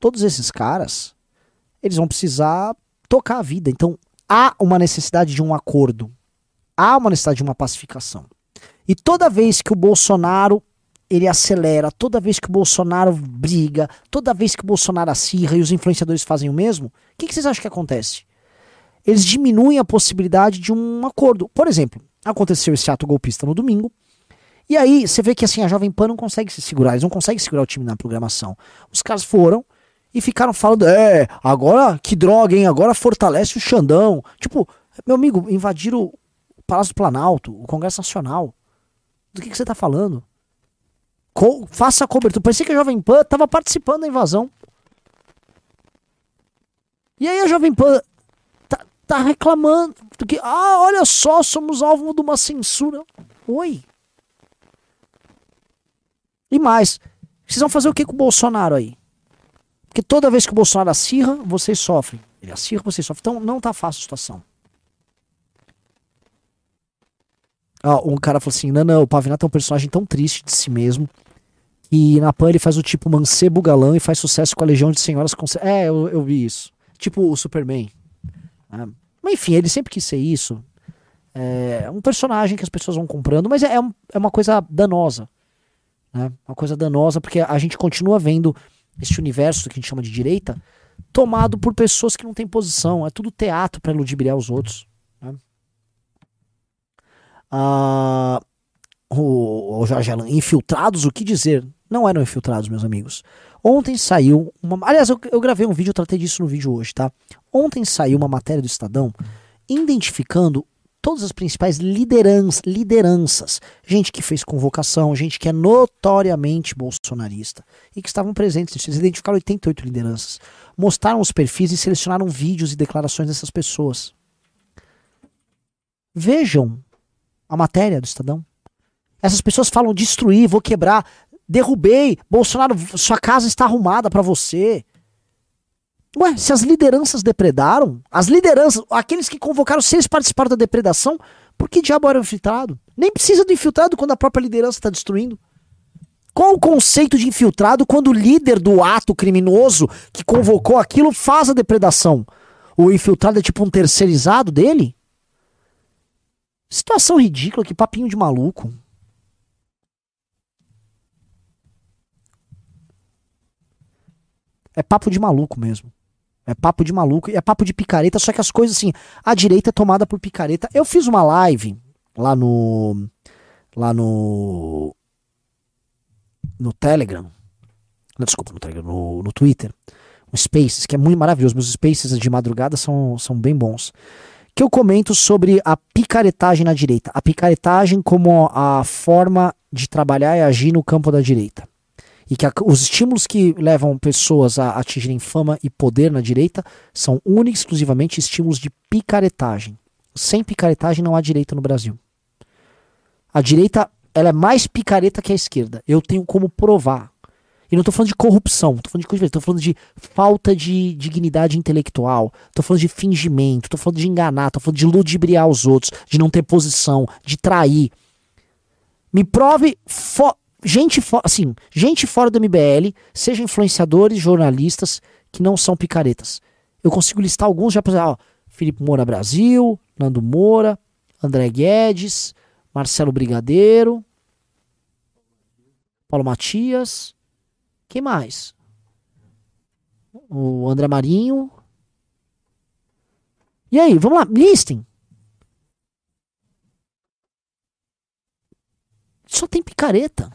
todos esses caras, eles vão precisar tocar a vida. Então, há uma necessidade de um acordo. Há uma necessidade de uma pacificação. E toda vez que o Bolsonaro ele acelera, toda vez que o Bolsonaro briga, toda vez que o Bolsonaro acirra e os influenciadores fazem o mesmo, o que, que vocês acham que acontece? Eles diminuem a possibilidade de um acordo. Por exemplo, aconteceu esse ato golpista no domingo, e aí você vê que assim a Jovem Pan não consegue se segurar, eles não conseguem segurar o time na programação. Os caras foram e ficaram falando, é, agora que droga, hein? Agora fortalece o Xandão. Tipo, meu amigo, invadiram o Palácio do Planalto, o Congresso Nacional. Do que, que você tá falando? Co- faça a cobertura. Parecia que a Jovem Pan tava participando da invasão. E aí a Jovem Pan tá, tá reclamando do que, ah, olha só, somos alvo de uma censura. Oi. E mais, vocês vão fazer o que com o Bolsonaro aí? Porque toda vez que o Bolsonaro acirra, vocês sofrem. Ele acirra, vocês sofrem. Então não tá fácil a situação. Ó, um cara falou assim: não, não, o Pavinato é um personagem tão triste de si mesmo. E na Pan ele faz o tipo mancebo galã e faz sucesso com a Legião de Senhoras. É, eu, eu vi isso. Tipo o Superman. né? Mas enfim, ele sempre quis ser isso. É um personagem que as pessoas vão comprando, mas é, é uma coisa danosa. Né? Uma coisa danosa, porque a gente continua vendo esse universo que a gente chama de direita tomado por pessoas que não têm posição. É tudo teatro para ludibriar os outros. né? Ah, o, o Jorge Alan, infiltrados, o que dizer? Não eram infiltrados, meus amigos. Ontem saiu uma. Aliás, eu, eu gravei um vídeo, eu tratei disso no vídeo hoje, tá? Ontem saiu uma matéria do Estadão identificando todas as principais lideranças, lideranças, gente que fez convocação, gente que é notoriamente bolsonarista e que estavam presentes. Eles identificaram 88 lideranças, mostraram os perfis e selecionaram vídeos e declarações dessas pessoas. Vejam a matéria do Estadão. Essas pessoas falam destruir, vou quebrar, derrubei, Bolsonaro, sua casa está arrumada para você. Ué, se as lideranças depredaram, as lideranças, aqueles que convocaram, se eles participaram da depredação, por que diabo era infiltrado? Nem precisa do infiltrado quando a própria liderança está destruindo. Qual o conceito de infiltrado quando o líder do ato criminoso que convocou aquilo faz a depredação? O infiltrado é tipo um terceirizado dele? Situação ridícula, que papinho de maluco. É papo de maluco mesmo. É papo de maluco é papo de picareta, só que as coisas assim, a direita é tomada por picareta. Eu fiz uma live lá no lá no no Telegram. Não, desculpa, no Telegram, no, no Twitter. Um Spaces, que é muito maravilhoso. Meus Spaces de madrugada são, são bem bons. Que eu comento sobre a picaretagem na direita. A picaretagem como a forma de trabalhar e agir no campo da direita e que a, os estímulos que levam pessoas a atingirem fama e poder na direita são únicos exclusivamente estímulos de picaretagem. Sem picaretagem não há direita no Brasil. A direita ela é mais picareta que a esquerda. Eu tenho como provar. E não estou falando de corrupção, estou falando de coisa estou falando de falta de dignidade intelectual, estou falando de fingimento, estou falando de enganar, estou falando de ludibriar os outros, de não ter posição, de trair. Me prove gente, assim, gente fora do MBL, seja influenciadores, jornalistas, que não são picaretas. Eu consigo listar alguns já, exemplo, ó, Felipe Moura Brasil, Nando Moura, André Guedes, Marcelo Brigadeiro, Paulo Matias, quem mais? O André Marinho. E aí, vamos lá, listem. Só tem picareta.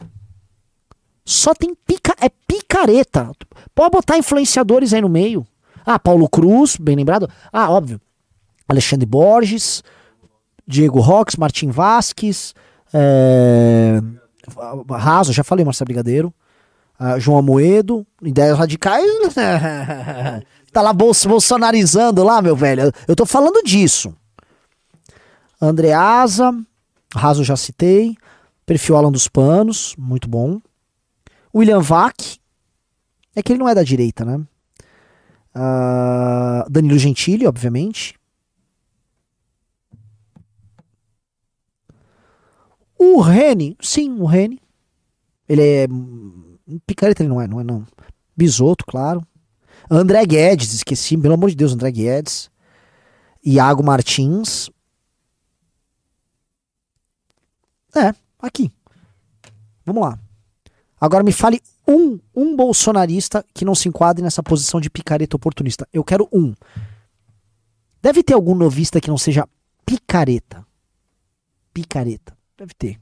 Só tem pica, é picareta. Pode botar influenciadores aí no meio. Ah, Paulo Cruz, bem lembrado. Ah, óbvio. Alexandre Borges, Diego Rox, Martim Vasques, é... Raso, já falei, Marcelo Brigadeiro. Uh, João Amoedo, ideias radicais. [LAUGHS] tá lá bolsonarizando lá, meu velho. Eu tô falando disso. Andreasa, Raso já citei. Perfil Alan dos Panos, muito bom. William Vac, é que ele não é da direita, né? Uh, Danilo Gentili, obviamente. O Rene, sim, o Rene. Ele é. Picareta ele não é, não é não. Bisoto, claro. André Guedes, esqueci, pelo amor de Deus, André Guedes. Iago Martins. É, aqui. Vamos lá. Agora me fale um, um bolsonarista que não se enquadre nessa posição de picareta oportunista. Eu quero um. Deve ter algum novista que não seja picareta. Picareta. Deve ter.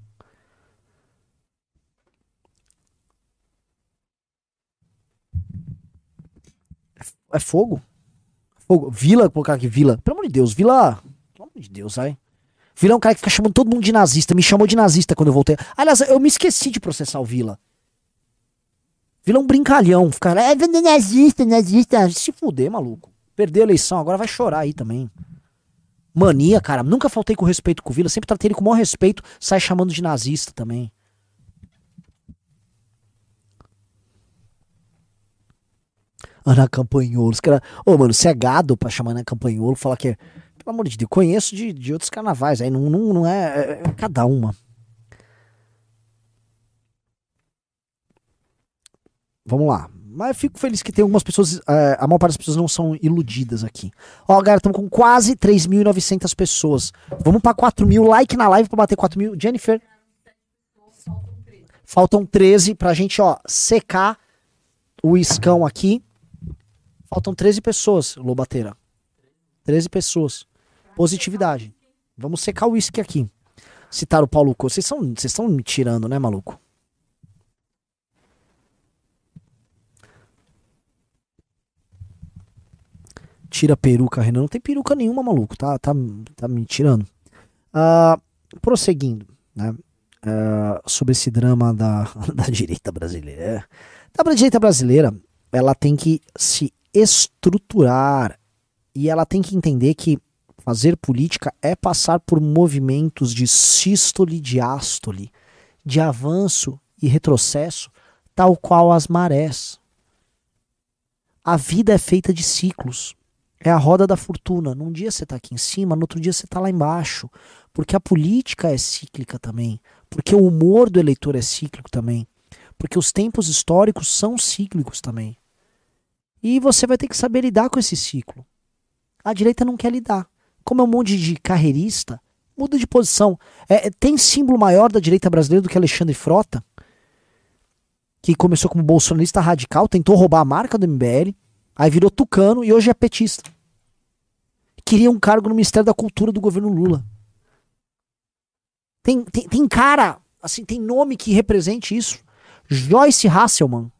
É fogo? Fogo. Vila, colocar aqui, Vila. Pelo amor de Deus, Vila. Pelo amor de Deus, sai. Vila é um cara que fica chamando todo mundo de nazista. Me chamou de nazista quando eu voltei. Aliás, eu me esqueci de processar o Vila. É um brincalhão. Ficar, é nazista, nazista. Se fuder, maluco. Perdeu a eleição, agora vai chorar aí também. Mania, cara. Nunca faltei com respeito com o Vila. Sempre tratei ele com o maior respeito. Sai chamando de nazista também. Ana Campanholo. Os cara... Ô, mano, você é gado pra chamar Ana Campanholo. Falar que é. Pelo amor de Deus, conheço de, de outros carnavais. Aí não, não, não é, é, é cada uma. Vamos lá. Mas fico feliz que tem algumas pessoas, é, a maior parte das pessoas não são iludidas aqui. Ó, galera, estamos com quase 3.900 pessoas. Vamos para 4 mil. Like na live para bater 4 mil. Jennifer. Faltam 13 pra gente, ó, secar o iscão aqui. Faltam 13 pessoas, Lobateira. 13 pessoas. Positividade. Vamos secar o uísque aqui. Citar o Paulo Coelho. Vocês estão me tirando, né, maluco? Tira peruca, Renan. Não tem peruca nenhuma, maluco. Tá, tá, tá me tirando. Ah, prosseguindo, né? ah, sobre esse drama da, [LAUGHS] da direita brasileira. A direita brasileira, ela tem que se estruturar e ela tem que entender que fazer política é passar por movimentos de sístole e diástole, de avanço e retrocesso, tal qual as marés. A vida é feita de ciclos. É a roda da fortuna. Num dia você está aqui em cima, no outro dia você está lá embaixo. Porque a política é cíclica também. Porque o humor do eleitor é cíclico também. Porque os tempos históricos são cíclicos também. E você vai ter que saber lidar com esse ciclo. A direita não quer lidar. Como é um monte de carreirista, muda de posição. É, tem símbolo maior da direita brasileira do que Alexandre Frota, que começou como bolsonarista radical, tentou roubar a marca do MBL, aí virou tucano e hoje é petista. Queria um cargo no Ministério da Cultura do governo Lula. Tem, tem, tem cara, assim, tem nome que represente isso. Joyce Hasselman.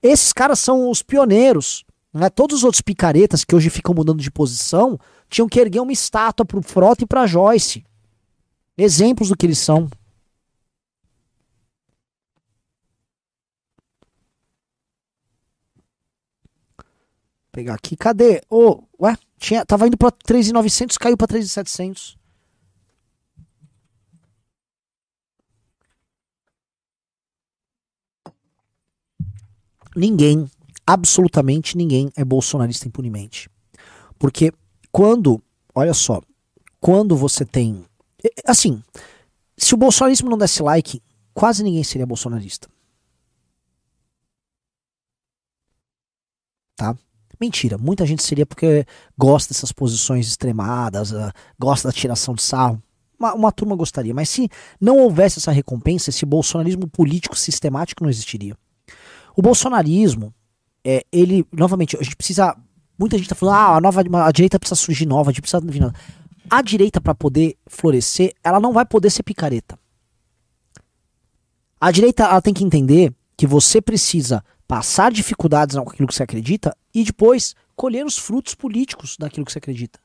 Esses caras são os pioneiros. Né? Todos os outros picaretas que hoje ficam mudando de posição tinham que erguer uma estátua pro Frota e pra Joyce. Exemplos do que eles são. Pegar aqui. Cadê? Ô, oh, ué, tinha, tava indo pra 3.900, caiu pra 3.700. ninguém, absolutamente ninguém é bolsonarista impunemente. Porque quando, olha só, quando você tem. Assim, se o bolsonarismo não desse like, quase ninguém seria bolsonarista. Tá? Mentira, muita gente seria porque gosta dessas posições extremadas, uh, gosta da tiração de sarro. Uma, uma turma gostaria, mas se não houvesse essa recompensa, esse bolsonarismo político sistemático não existiria. O bolsonarismo, é, ele, novamente, a gente precisa. Muita gente tá falando, ah, a, nova, a direita precisa surgir nova, a gente precisa. A direita, para poder florescer, ela não vai poder ser picareta. A direita ela tem que entender que você precisa passar dificuldades naquilo que você acredita e depois colher os frutos políticos daquilo que você acredita.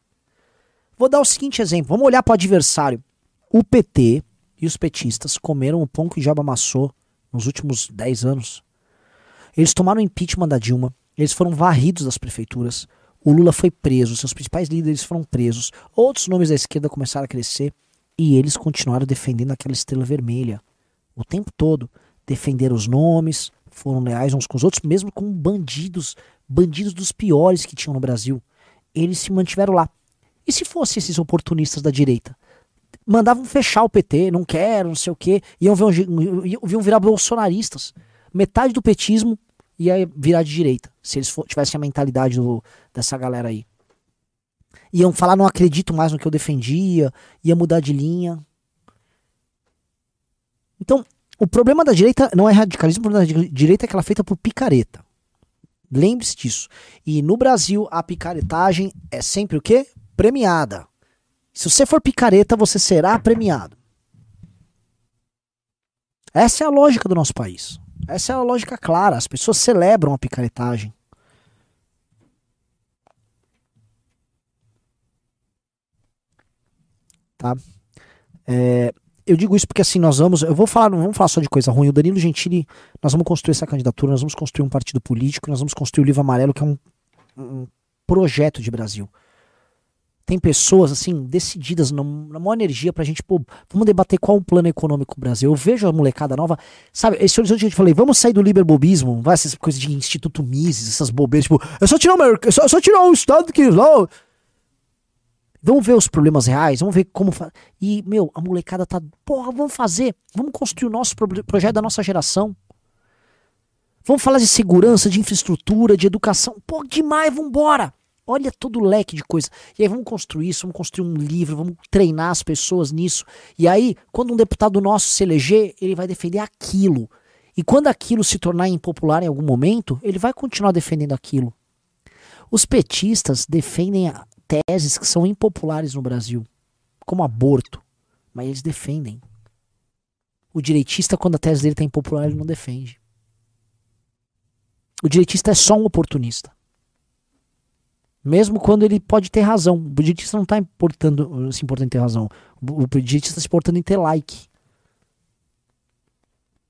Vou dar o seguinte exemplo: vamos olhar para o adversário. O PT e os petistas comeram o pão que o amassou nos últimos 10 anos. Eles tomaram impeachment da Dilma, eles foram varridos das prefeituras, o Lula foi preso, seus principais líderes foram presos, outros nomes da esquerda começaram a crescer e eles continuaram defendendo aquela estrela vermelha o tempo todo. Defenderam os nomes, foram leais uns com os outros, mesmo com bandidos, bandidos dos piores que tinham no Brasil. Eles se mantiveram lá. E se fossem esses oportunistas da direita? Mandavam fechar o PT, não quero, não sei o quê, iam, ver, iam virar bolsonaristas metade do petismo ia virar de direita, se eles for, tivessem a mentalidade do, dessa galera aí. Iam falar, não acredito mais no que eu defendia, ia mudar de linha. Então, o problema da direita não é radicalismo, o problema da direita é que ela é feita por picareta. Lembre-se disso. E no Brasil, a picaretagem é sempre o quê? Premiada. Se você for picareta, você será premiado. Essa é a lógica do nosso país. Essa é a lógica clara. As pessoas celebram a picaretagem. Tá? É, eu digo isso porque assim, nós vamos. Eu vou falar, não vamos falar só de coisa ruim. O Danilo Gentili, nós vamos construir essa candidatura, nós vamos construir um partido político, nós vamos construir o Livro Amarelo, que é um, um projeto de Brasil tem pessoas, assim, decididas, na, na maior energia pra gente, pô, vamos debater qual o plano econômico do Brasil. Eu vejo a molecada nova, sabe, esse horizonte que a gente falei, vamos sair do liberbobismo, vai, essas coisas de Instituto Mises, essas bobeiras, tipo, é só tirar o é só, é só tirar o Estado que lá. Vamos ver os problemas reais, vamos ver como. E, meu, a molecada tá. Porra, vamos fazer. Vamos construir o nosso pro projeto da nossa geração. Vamos falar de segurança, de infraestrutura, de educação. Pô, demais, vambora. Olha todo o leque de coisa. E aí vamos construir isso, vamos construir um livro, vamos treinar as pessoas nisso. E aí, quando um deputado nosso se eleger, ele vai defender aquilo. E quando aquilo se tornar impopular em algum momento, ele vai continuar defendendo aquilo. Os petistas defendem teses que são impopulares no Brasil, como aborto, mas eles defendem. O direitista, quando a tese dele está impopular, ele não defende. O direitista é só um oportunista. Mesmo quando ele pode ter razão. O budgetista não tá importando, se importando em ter razão. O budgetista tá se importando em ter like.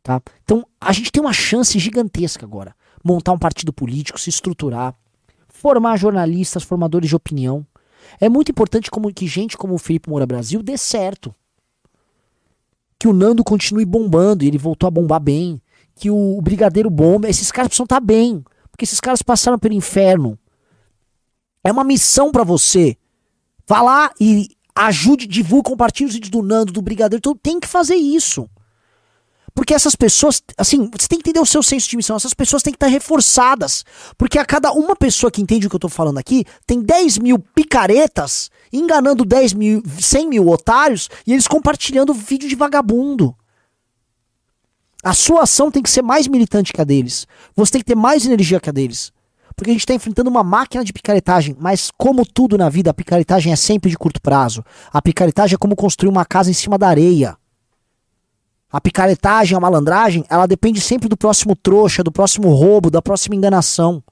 Tá? Então, a gente tem uma chance gigantesca agora. Montar um partido político, se estruturar, formar jornalistas, formadores de opinião. É muito importante como, que gente como o Felipe Moura Brasil dê certo. Que o Nando continue bombando, e ele voltou a bombar bem. Que o, o Brigadeiro bomba. Esses caras precisam estar bem. Porque esses caras passaram pelo inferno. É uma missão para você. Vá lá e ajude, divulgue, compartilhe os vídeos do Nando, do Brigadeiro. Então tem que fazer isso. Porque essas pessoas, assim, você tem que entender o seu senso de missão. Essas pessoas têm que estar reforçadas. Porque a cada uma pessoa que entende o que eu tô falando aqui, tem 10 mil picaretas enganando 10 mil, 100 mil otários e eles compartilhando vídeo de vagabundo. A sua ação tem que ser mais militante que a deles. Você tem que ter mais energia que a deles. Porque a gente está enfrentando uma máquina de picaretagem, mas como tudo na vida, a picaretagem é sempre de curto prazo. A picaretagem é como construir uma casa em cima da areia. A picaretagem, a malandragem, ela depende sempre do próximo trouxa, do próximo roubo, da próxima enganação.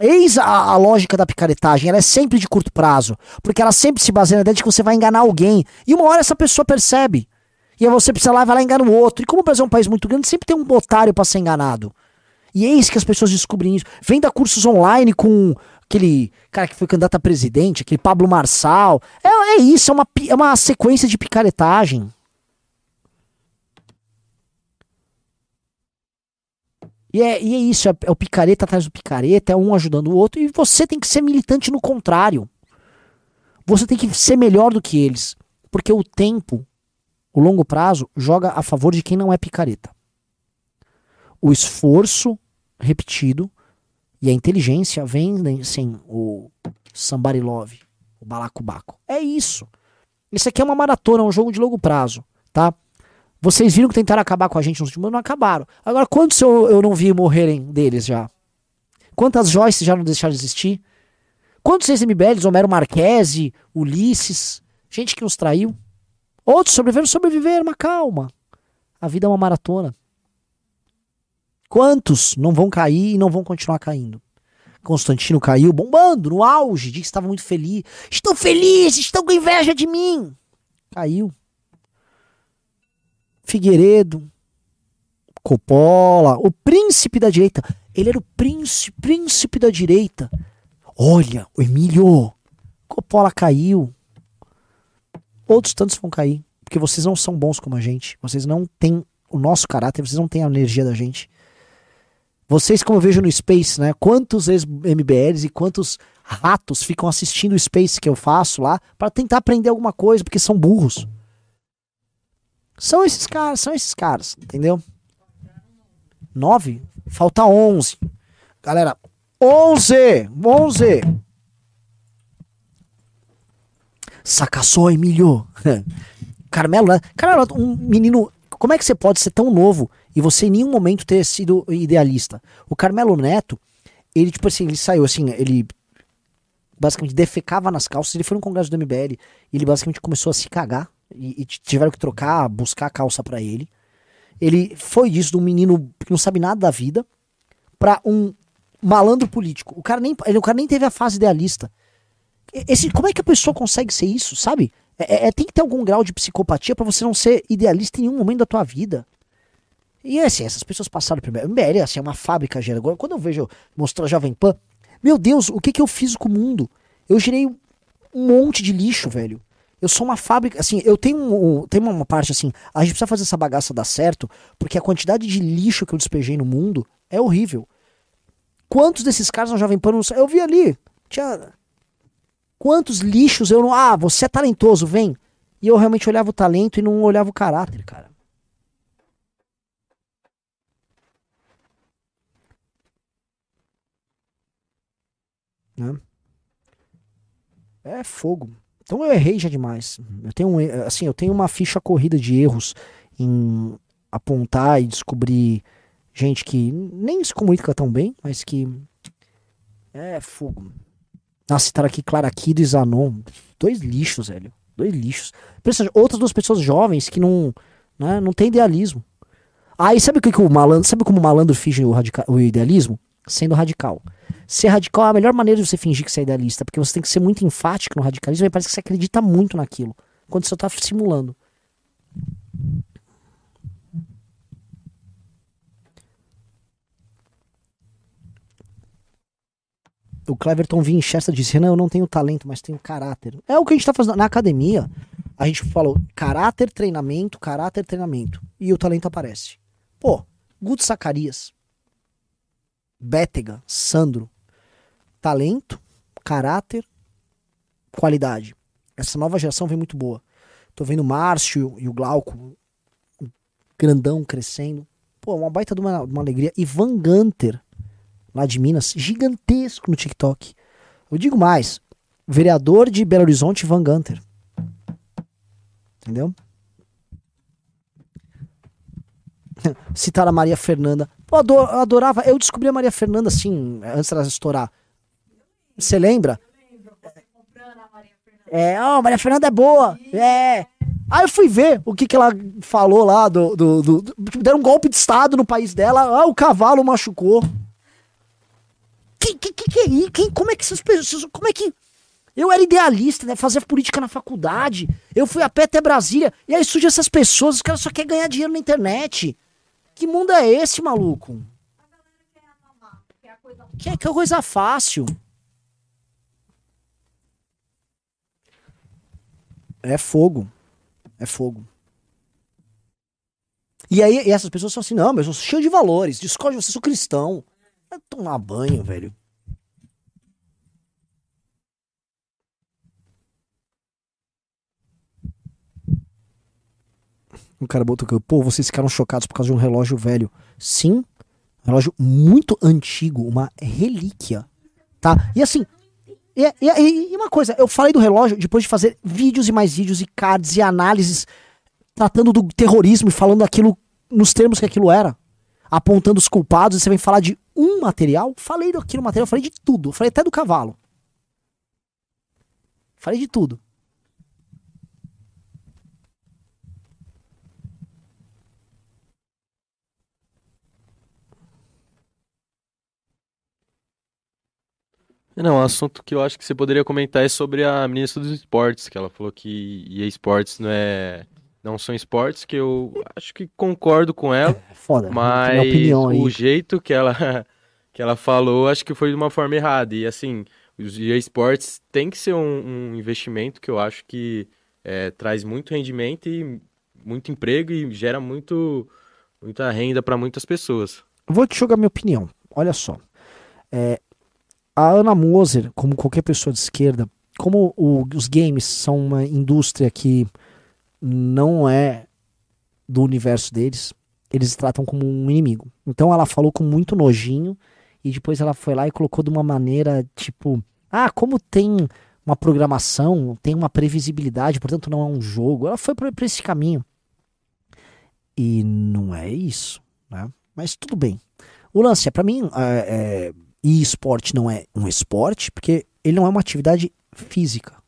Eis a, a, lógica da picaretagem, ela é sempre de curto prazo, porque ela sempre se baseia na ideia de que você vai enganar alguém. E uma hora essa pessoa percebe. E aí você precisa lá, vai lá e engana o outro. E como o Brasil é um país muito grande, sempre tem um otário para ser enganado. E eis que as pessoas descobrem isso. Venda cursos online com aquele cara que foi candidato a presidente, aquele Pablo Marçal. É, é isso, é uma, é uma sequência de picaretagem. E é, e é isso, é, é o picareta atrás do picareta, é um ajudando o outro, e você tem que ser militante no contrário. Você tem que ser melhor do que eles. Porque o tempo, o longo prazo, joga a favor de quem não é picareta. O esforço repetido e a inteligência vem sem o somebody love, o balacobaco. É isso. Isso aqui é uma maratona, é um jogo de longo prazo, tá? Vocês viram que tentaram acabar com a gente nos últimos anos, não acabaram. Agora, quantos eu, eu não vi morrerem deles já? Quantas Joyce já não deixaram de existir? Quantos ex-MBLs, Homero Marquese, Ulisses, gente que nos traiu? Outros sobreviveram, sobreviveram, mas calma. A vida é uma maratona. Quantos não vão cair e não vão continuar caindo? Constantino caiu bombando, no auge, disse que estava muito feliz. Estou feliz, estão com inveja de mim. Caiu. Figueiredo, Coppola, o príncipe da direita. Ele era o príncipe, príncipe da direita. Olha, o Emílio, Coppola caiu. Outros tantos vão cair. Porque vocês não são bons como a gente. Vocês não têm o nosso caráter, vocês não têm a energia da gente. Vocês, como eu vejo no Space, né? Quantos ex-MBLs e quantos ratos ficam assistindo o Space que eu faço lá para tentar aprender alguma coisa, porque são burros. São esses caras, são esses caras, entendeu? Nove? Falta onze. Galera, onze! Onze! Saca só, Emílio. [LAUGHS] Carmelo, né? Carmelo, um menino. Como é que você pode ser tão novo e você em nenhum momento ter sido idealista? O Carmelo Neto, ele, tipo assim, ele saiu assim, ele basicamente defecava nas calças. Ele foi no congresso do MBL e ele basicamente começou a se cagar e, e tiveram que trocar, buscar a calça para ele. Ele foi disso de um menino que não sabe nada da vida para um malandro político. O cara nem, ele, o cara nem teve a fase idealista. Esse, como é que a pessoa consegue ser isso, sabe? É, é tem que ter algum grau de psicopatia para você não ser idealista em nenhum momento da tua vida. E assim, essas pessoas passaram primeiro. MBL assim, é uma fábrica gera. Agora, quando eu vejo mostrar Jovem Pan, meu Deus, o que que eu fiz com o mundo? Eu gerei um monte de lixo, velho. Eu sou uma fábrica, assim, eu tenho, um, tenho uma parte assim, a gente precisa fazer essa bagaça dar certo, porque a quantidade de lixo que eu despejei no mundo é horrível. Quantos desses caras na Jovem Pan não Eu vi ali, tinha quantos lixos eu não, ah, você é talentoso, vem. E eu realmente olhava o talento e não olhava o caráter, cara. Né? É fogo. Então eu errei já demais. Eu tenho, assim, eu tenho uma ficha corrida de erros em apontar e descobrir gente que nem se comunica tão bem, mas que é fogo. Nossa, citar aqui Claraquido e Zanon. Dois lixos, velho. Dois lixos. Outras duas pessoas jovens que não, né, não tem idealismo. Aí sabe o que, que o malandro. Sabe como o malandro finge o, radical, o idealismo? Sendo radical. Ser radical é a melhor maneira de você fingir que você é idealista, porque você tem que ser muito enfático no radicalismo e parece que você acredita muito naquilo, quando você tá simulando. O Cleverton Winchester disse: Renan, eu não tenho talento, mas tenho caráter. É o que a gente tá fazendo na academia. A gente falou caráter, treinamento, caráter, treinamento. E o talento aparece. Pô, Guto Zacarias, Bétega, Sandro. Talento, caráter, qualidade. Essa nova geração vem muito boa. Tô vendo o Márcio e o Glauco, o grandão crescendo. Pô, uma baita de uma, uma alegria. Ivan Gunter, lá de Minas, gigantesco no TikTok. Eu digo mais, vereador de Belo Horizonte, Ivan Gunter. Entendeu? [LAUGHS] Citar a Maria Fernanda. Pô, eu adorava. Eu descobri a Maria Fernanda assim, antes dela estourar. Você lembra? É, ó, Maria Fernanda é boa. É. Aí eu fui ver o que, que ela falou lá do, do, do, do- Deram um golpe de Estado no país dela. Ah, o cavalo machucou. Que, que, que, que é isso? Quem, como é que essas pessoas. Como é que. Eu era idealista, né? Fazia política na faculdade. Eu fui a pé até Brasília. E aí surgem essas pessoas, os caras só querem ganhar dinheiro na internet. Que mundo é esse, maluco? Que é que é coisa fácil. É fogo. É fogo. E aí, e essas pessoas são assim, não, mas eu sou cheio de valores, discordo de você, sou cristão. Vai tomar banho, velho. O cara botou que, pô, vocês ficaram chocados por causa de um relógio velho. Sim, um relógio muito antigo, uma relíquia, tá? E assim, e, e- e uma coisa, eu falei do relógio depois de fazer vídeos e mais vídeos e cards e análises tratando do terrorismo e falando aquilo nos termos que aquilo era, apontando os culpados, e você vem falar de um material? Falei daquilo material, falei de tudo, falei até do cavalo. Falei de tudo. Não, um assunto que eu acho que você poderia comentar é sobre a ministra dos esportes, que ela falou que EA Sports não é não são esportes, que eu acho que concordo com ela, É foda. mas minha opinião o jeito que ela que ela falou, acho que foi de uma forma errada. E assim, os EA Sports tem que ser um, um investimento que eu acho que é, traz muito rendimento e muito emprego e gera muito muita renda para muitas pessoas. Vou te jogar minha opinião. Olha só. É, a Ana Moser, como qualquer pessoa de esquerda, como o- os games são uma indústria que não é do universo deles, eles tratam como um inimigo. Então ela falou com muito nojinho e depois ela foi lá e colocou de uma maneira tipo: ah, como tem uma programação, tem uma previsibilidade, portanto não é um jogo. Ela foi para esse caminho. E não é isso, né? Mas tudo bem. O lance é, pra mim, é, é, e esporte não é um esporte, porque ele não é uma atividade física.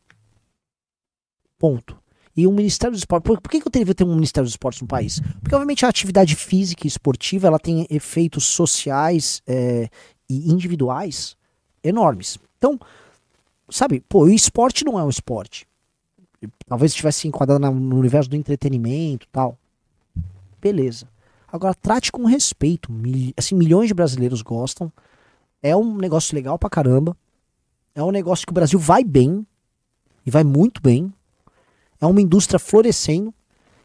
Ponto. E o Ministério do Esporte. Por, por que, que eu teria que ter um Ministério do Esporte no país? Porque, obviamente, a atividade física e esportiva ela tem efeitos sociais é, e individuais enormes. Então, sabe, pô, o esporte não é um esporte. Talvez estivesse enquadrado no universo do entretenimento tal. Beleza. Agora, trate com respeito. Mil- assim, milhões de brasileiros gostam. É um negócio legal pra caramba. É um negócio que o Brasil vai bem. E vai muito bem. É uma indústria florescendo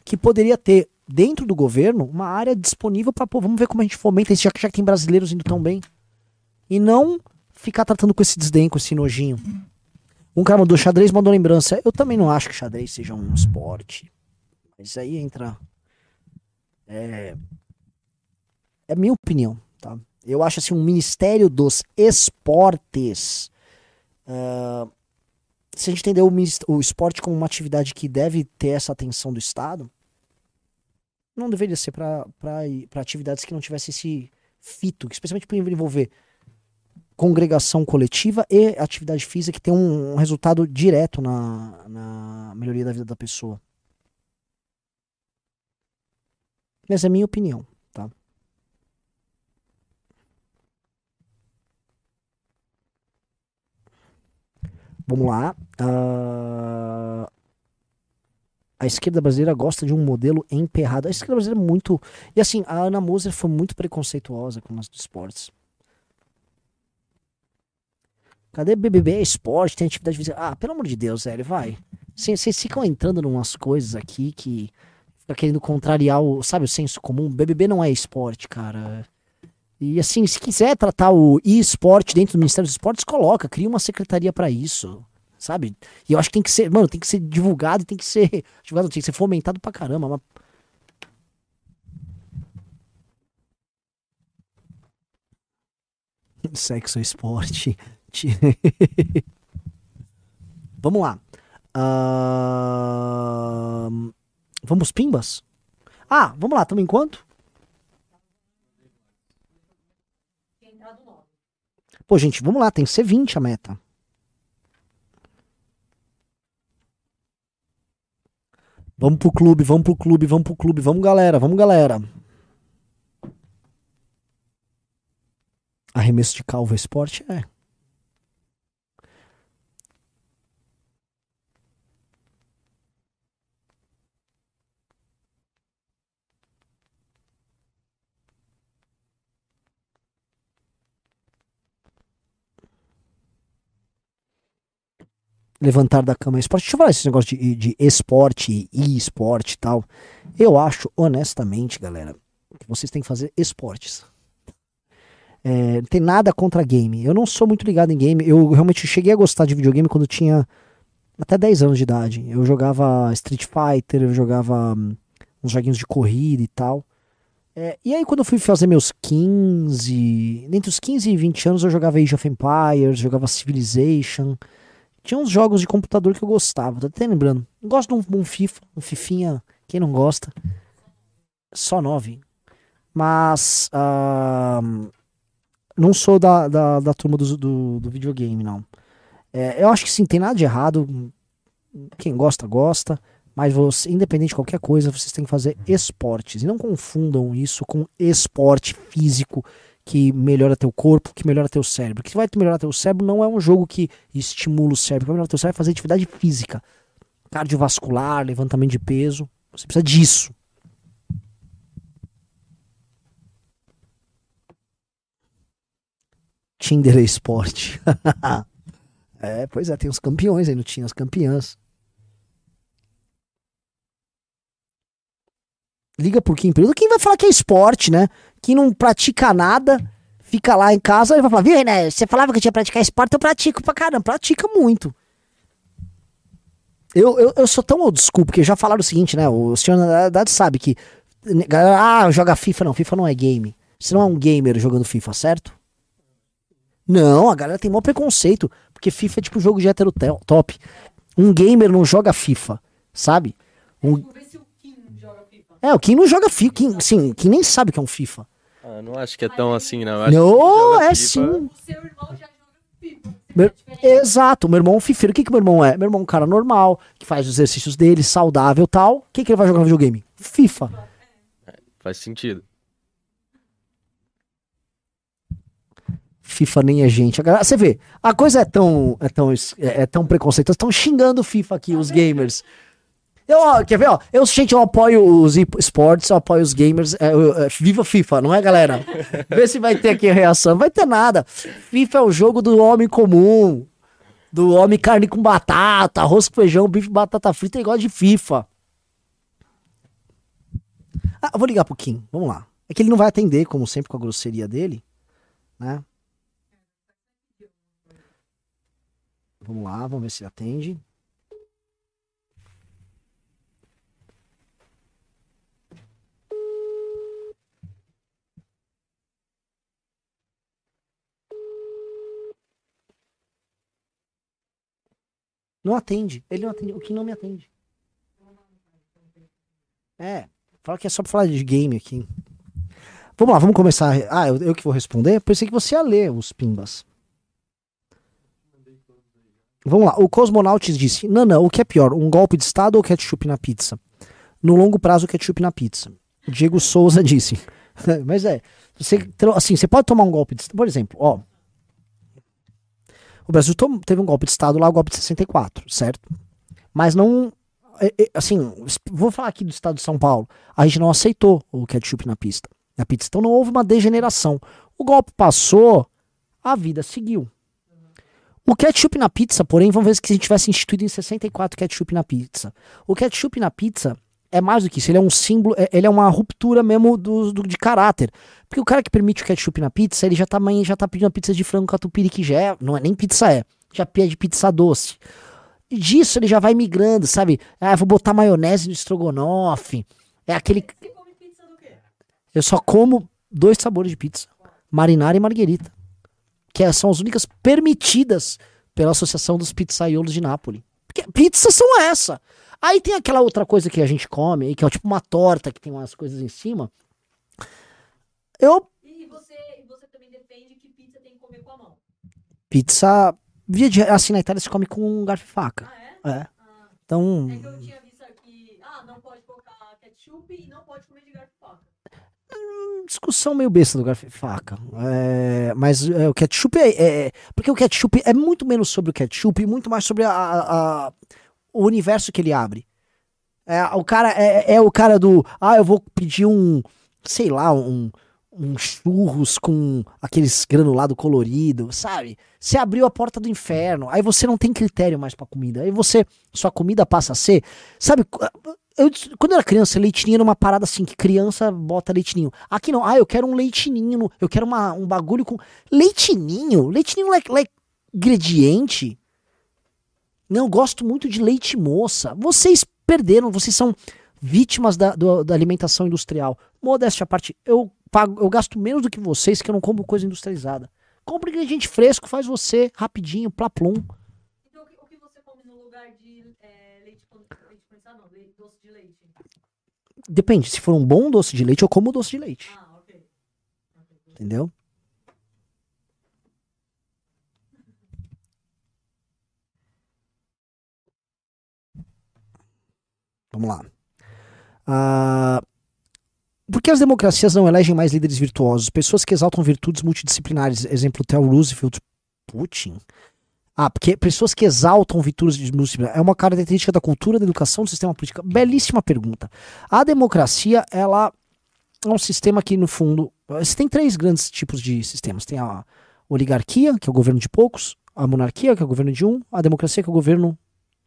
que poderia ter, dentro do governo, uma área disponível pra, pô, vamos ver como a gente fomenta isso, já que já tem brasileiros indo tão bem. E não ficar tratando com esse desdém, com esse nojinho. Um cara mandou xadrez, mandou lembrança. Eu também não acho que xadrez seja um esporte. Mas aí entra. É. É minha opinião, tá? Eu acho assim, um Ministério dos Esportes. ah, se a gente entender o, o esporte como uma atividade que deve ter essa atenção do Estado, não deveria ser para atividades que não tivessem esse fito, especialmente por envolver congregação coletiva e atividade física que tem um, um resultado direto na, na melhoria da vida da pessoa. Mas é minha opinião, tá? Vamos lá. Ah, a esquerda brasileira gosta de um modelo emperrado. A esquerda brasileira é muito. E assim, a Ana Moser foi muito preconceituosa com o nosso esportes. Cadê BBB é esporte? Tem atividade física. Ah, pelo amor de Deus, velho, vai. Vocês ficam entrando em umas coisas aqui que fica querendo contrariar o, sabe, o senso comum. BBB não é esporte, cara. E assim, se quiser tratar o e-esporte dentro do Ministério dos Esportes, coloca, cria uma secretaria pra isso, sabe? E eu acho que tem que ser, mano, tem que ser divulgado, tem que ser divulgado, tem que ser fomentado pra caramba. Mas... [LAUGHS] Sexo é esporte. [LAUGHS] Vamos lá. Ahn, Vamos pimbas? Ah, vamos lá, estamos em Pô, gente, vamos lá, tem que ser 20 a meta. Vamos pro clube, vamos pro clube, vamos pro clube, vamos galera, vamos galera. Arremesso de calvo é esporte? É. levantar da cama esporte. Deixa eu falar esse negócio de, de esporte e esporte e tal. Eu acho, honestamente, galera, que vocês têm que fazer esportes. É, não tem nada contra game. Eu não sou muito ligado em game. Eu realmente cheguei a gostar de videogame quando tinha até 10 anos de idade. Eu jogava Street Fighter, eu jogava hum, uns joguinhos de corrida e tal. É, e aí, quando eu fui fazer meus 15, entre os 15 e 20 anos, eu jogava Age of Empires, jogava Civilization. Tinha uns jogos de computador que eu gostava, tô até lembrando. Gosto de um, um FIFA, um Fifinha, quem não gosta? Só 9. Mas. ah, não sou da, da, da turma do, do, do videogame, não. É, eu acho que sim, tem nada de errado. Quem gosta, gosta. Mas você, independente de qualquer coisa, vocês têm que fazer esportes. E não confundam isso com esporte físico que melhora teu corpo, que melhora teu cérebro. O que vai melhorar teu cérebro não é um jogo que estimula o cérebro. O que vai melhorar teu cérebro é fazer atividade física. Cardiovascular, levantamento de peso. Você precisa disso. Tinder é esporte. [LAUGHS] é, pois é, tem os campeões aí, não tinha as campeãs. Liga por Kim Período. Quem vai falar que é esporte, né? Quem não pratica nada, fica lá em casa e vai falar, viu, né? Você falava que eu tinha que praticar esporte, eu pratico pra caramba, pratica muito. Eu, eu, eu sou tão old school, porque já falaram o seguinte, né? O senhor na verdade sabe que. galera, Ah, joga FIFA. Não, FIFA não é game. Você não é um gamer jogando FIFA, certo? Não, a galera tem maior preconceito. Porque FIFA é tipo jogo de hétero te- top. Um gamer não joga FIFA, sabe? Um- É, o Kim não joga FIFA. Kim, sim, Kim nem sabe o que é um FIFA. Ah, não acho que é tão assim, não. Acho Não, é FIFA- sim. Meu- Exato, meu irmão é um fifeiro. O que, que meu irmão é? Meu irmão é um cara normal, que faz os exercícios dele, saudável e tal. O que, que ele vai jogar no videogame? FIFA. Faz sentido. FIFA nem é gente. A galera- Você vê, a coisa é tão, é tão, é, é tão preconceituosa. Estão xingando o FIFA aqui, os gamers. Eu, ó, quer ver, ó? Eu, gente, eu apoio os esportes, eu apoio os gamers. é, eu- é, viva FIFA, não é, galera? [LAUGHS] Vê se vai ter aqui a reação. Não vai ter nada. FIFA é o jogo do homem comum. Do homem carne com batata, arroz com feijão, bife, batata frita e gosta de FIFA. Ah, vou ligar pro Kim. Vamos lá. É que ele não vai atender, como sempre, com a grosseria dele, né? Vamos lá, vamos ver se ele atende. Não atende. Ele não atende. O que não me atende. É. Fala que é só pra falar de game aqui. Vamos lá, vamos começar. Ah, eu, eu que vou responder? Pensei que você ia ler os pimbas. Vamos lá. O Cosmonauts disse: Nana, o que é pior, um golpe de Estado ou ketchup na pizza? No longo prazo, ketchup na pizza. Diego Souza disse. [LAUGHS] Mas é. Você, assim, você pode tomar um golpe de Estado. Por exemplo, ó. O Brasil teve um golpe de Estado lá, o golpe de 64, certo? Mas não. é- é, Assim, vou falar aqui do Estado de São Paulo. A gente não aceitou o ketchup na pista. Na pizza. Então não houve uma degeneração. O golpe passou, a vida seguiu. O ketchup na pizza, porém, vamos ver que a gente tivesse instituído em 64 ketchup na pizza. O ketchup na pizza é mais do que isso, ele é um símbolo, é- ele é uma ruptura mesmo do, do- de caráter. Porque o cara que permite o ketchup na pizza, ele já tá, já tá pedindo uma pizza de frango catupiry, que já é, não é nem pizza é, já pede pizza doce. E disso ele já vai migrando, sabe? Ah, vou botar maionese no estrogonofe. É aquele. Eu só como dois sabores de pizza: marinara e marguerita. Que é- são as únicas permitidas pela Associação dos Pizzaiolos de Nápoles. Porque pizzas são essa. Aí tem aquela outra coisa que a gente come, aí, que é tipo uma torta que tem umas coisas em cima. Eu. E você, você também defende que pizza tem que comer com a mão. Pizza. Via de, assim, na Itália se come com um garfo e faca. É. Então. É que eu tinha visto aqui, ah, não pode colocar ketchup e não pode comer de garfo e faca. Discussão meio besta do garfo faca. É, mas é, o ketchup é, é- Porque o ketchup é muito menos sobre o ketchup e muito mais sobre a- a- a- o universo que ele abre. É, o cara é, é o cara do. Ah, eu vou pedir um. Sei lá, um. Um churros com aqueles granulado colorido, sabe? Você abriu a porta do inferno, aí você não tem critério mais pra comida. Aí você. Sua comida passa a ser. Sabe? Eu, quando eu era criança, leitinho era uma parada assim, que criança bota leitinho. Aqui não, ah, eu quero um leitinho, eu quero uma, um bagulho com. Leitinho? Leitinho é, não é ingrediente? Não, eu gosto muito de leite moça. Vocês perderam, vocês são vítimas da, do- da alimentação industrial. Modéstia à parte, eu, pago, eu gasto menos do que vocês, que eu não compro coisa industrializada. Compre ingrediente fresco, faz você rapidinho, plaplum. Então, o que, o que você come no lugar de é, leite, con- leite condensado, não, leite, doce de leite? Depende, se for um bom doce de leite, eu como doce de leite. Ah. Entendeu? Vamos lá. Ah, por que as democracias não elegem mais líderes virtuosos? Pessoas que exaltam virtudes multidisciplinares. Exemplo, Theodore Roosevelt, Putin. Ah, porque pessoas que exaltam virtudes multidisciplinares. É uma característica da cultura, da educação, do sistema político. Belíssima pergunta. A democracia, ela é um sistema que, no fundo, você tem três grandes tipos de sistemas. Tem a oligarquia, que é o governo de poucos, a monarquia, que é o governo de um, a democracia, que é o governo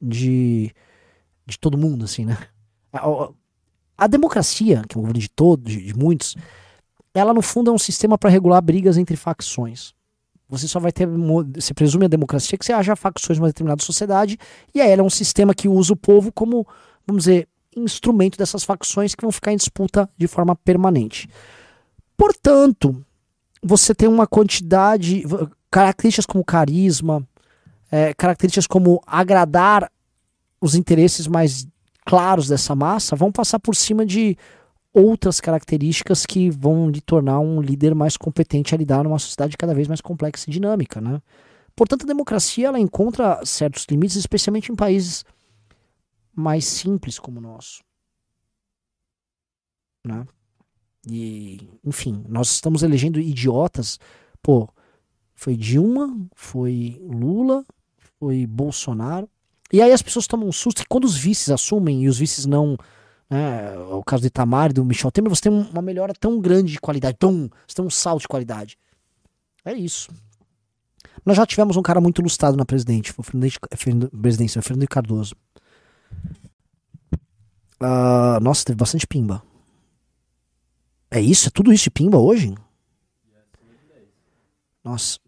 de, de todo mundo, assim, né? A, a- a democracia, que é o governo de todos, de, de muitos, ela, no fundo, é um sistema para regular brigas entre facções. Você só vai ter, você presume a democracia que você haja facções numa determinada sociedade, e aí ela é um sistema que usa o povo como, vamos dizer, instrumento dessas facções que vão ficar em disputa de forma permanente. Portanto, você tem uma quantidade, características como carisma, é, características como agradar os interesses mais claros dessa massa, vão passar por cima de outras características que vão lhe tornar um líder mais competente a lidar numa sociedade cada vez mais complexa e dinâmica, né? Portanto, a democracia ela encontra certos limites, especialmente em países mais simples como o nosso. Né? E, enfim, nós estamos elegendo idiotas. Pô, foi Dilma, foi Lula, foi Bolsonaro. E aí as pessoas tomam um susto que quando os vices assumem e os vices não. Né, o caso do Itamar e do Michel Temer, você tem uma melhora tão grande de qualidade, tão, você tem um salto de qualidade. É isso. Nós já tivemos um cara muito ilustrado na presidente, foi o Fernando, presidência, o Fernando Cardoso. Ah, nossa, teve bastante pimba. É isso? É tudo isso de pimba hoje? Nossa.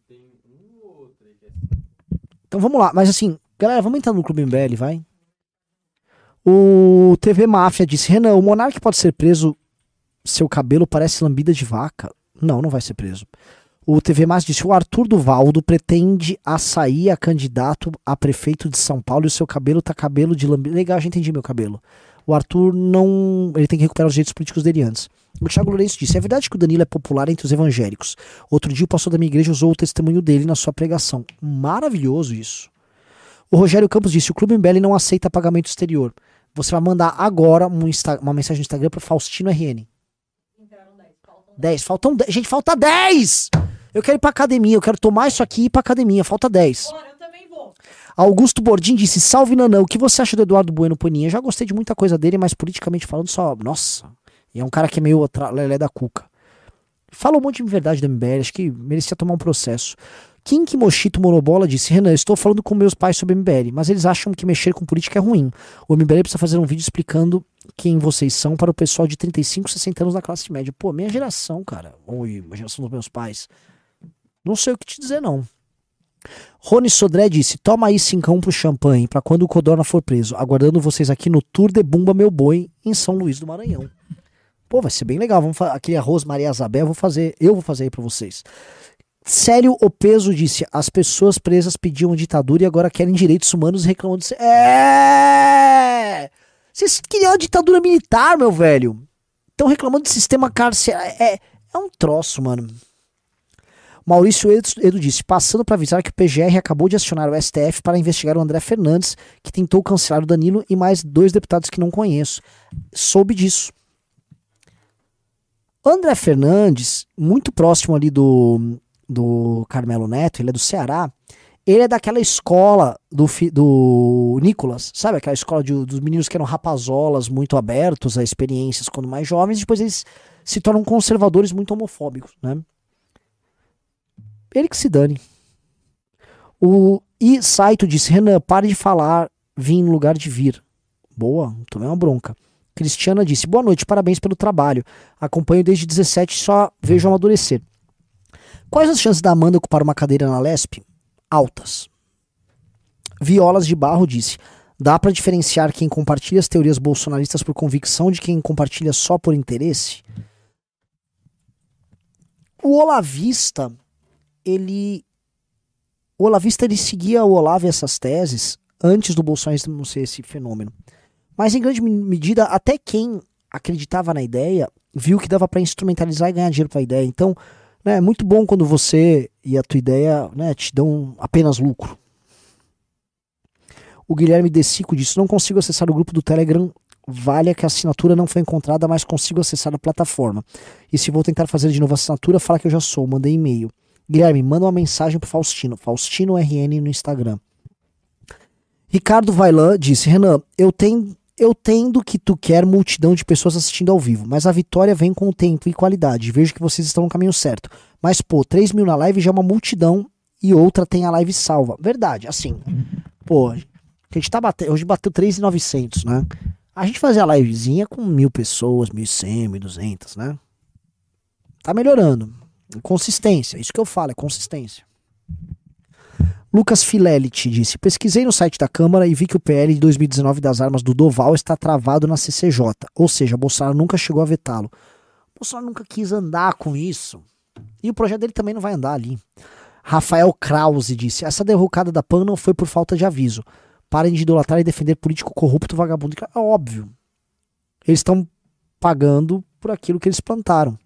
Então vamos lá, mas assim, galera, vamos entrar no Clube MBL, vai? O TV Máfia disse: Renan, o Monark pode ser preso. Seu cabelo parece lambida de vaca. Não, não vai ser preso. O TV Máfia disse: o Arthur Duvaldo pretende açaí a candidato a prefeito de São Paulo e o seu cabelo tá cabelo de lambida. Legal, já entendi meu cabelo. O Arthur não. Ele tem que recuperar os direitos políticos dele antes. O Thiago Lourenço disse: é verdade que o Danilo é popular entre os evangélicos. Outro dia o pastor da minha igreja usou o testemunho dele na sua pregação. Maravilhoso isso. O Rogério Campos disse: o Clube MBL não aceita pagamento exterior. Você vai mandar agora um Insta- uma mensagem no Instagram para Faustino RN. 10. Faltam 10. Gente, falta 10! Eu quero ir pra academia, eu quero tomar isso aqui e ir pra academia. Falta 10. Bora, eu também vou. Augusto Bordim disse: Salve Nanã, o que você acha do Eduardo Bueno Poninha? Eu já gostei de muita coisa dele, mas politicamente falando, só. Nossa. E é um cara que é meio outra- lelé da cuca. Fala um monte de verdade do MBL, acho que merecia tomar um processo. Kink Mochito Monobola disse: Renan, estou falando com meus pais sobre MBL, mas eles acham que mexer com política é ruim. O MBL precisa fazer um vídeo explicando quem vocês são para o pessoal de 35, 60 anos da classe média. Pô, minha geração, cara. Ou a geração dos meus pais. Não sei o que te dizer, não. Rony Sodré disse: Toma aí cincão pro champanhe, pra quando o Codorna for preso. Aguardando vocês aqui no Tour de Bumba Meu Boi, em São Luís do Maranhão. Pô, vai ser bem legal. Vamos aquele arroz Maria Isabel, eu vou fazer, eu vou fazer aí pra vocês. Sério o peso disse: as pessoas presas pediam ditadura e agora querem direitos humanos reclamam de. É! Vocês queriam a ditadura militar, meu velho. Estão reclamando de sistema carcerário. É, é um troço, mano. Maurício Edu disse: passando para avisar que o PGR acabou de acionar o STF para investigar o André Fernandes, que tentou cancelar o Danilo e mais dois deputados que não conheço. Soube disso. André Fernandes, muito próximo ali do, do Carmelo Neto, ele é do Ceará. Ele é daquela escola do, do Nicolas, sabe? Aquela escola de- dos meninos que eram rapazolas, muito abertos a experiências quando mais jovens, depois eles se tornam conservadores muito homofóbicos, né? Ele que se dane. O I Saito disse: Renan, pare de falar, vim no lugar de vir. Boa, tomei uma bronca. Cristiana disse: Boa noite, parabéns pelo trabalho. Acompanho desde 17 e só vejo amadurecer. Quais as chances da Amanda ocupar uma cadeira na Lesp? Altas. Violas de Barro disse: Dá pra diferenciar quem compartilha as teorias bolsonaristas por convicção de quem compartilha só por interesse? O Olavista, ele. O Olavista ele seguia o Olavo e essas teses antes do bolsonarismo ser esse fenômeno. Mas em grande me- medida, até quem acreditava na ideia viu que dava pra instrumentalizar e ganhar dinheiro com a ideia. Então, é muito bom quando você e a tua ideia né, te dão apenas lucro. O Guilherme Decico disse: Não consigo acessar o grupo do Telegram. Vale que a assinatura não foi encontrada, mas consigo acessar a plataforma. E se vou tentar fazer de novo a assinatura, fala que eu já sou. Mandei e-mail. Guilherme, manda uma mensagem pro Faustino. Faustino RN no Instagram. Ricardo Vailan disse: Renan, eu tenho. Eu tendo que tu quer multidão de pessoas assistindo ao vivo, mas a vitória vem com o tempo e qualidade. Vejo que vocês estão no caminho certo. Mas, pô, 3 mil na live já é uma multidão e outra tem a live salva. Verdade, assim. Pô, a gente tá batendo. Hoje bateu 3,900, né? A gente fazia a livezinha com mil pessoas, 1.100, 1.200, né? Tá melhorando. Consistência, isso que eu falo, é consistência. Lucas Filelit disse: Pesquisei no site da Câmara e vi que o PL de 2019 das armas do Doval está travado na CCJ. Ou seja, Bolsonaro nunca chegou a vetá-lo. Bolsonaro nunca quis andar com isso. E o projeto dele também não vai andar ali. Rafael Krause disse: Essa derrocada da PAN não foi por falta de aviso. Parem de idolatrar e defender político corrupto vagabundo. É óbvio. Eles estão pagando por aquilo que eles plantaram.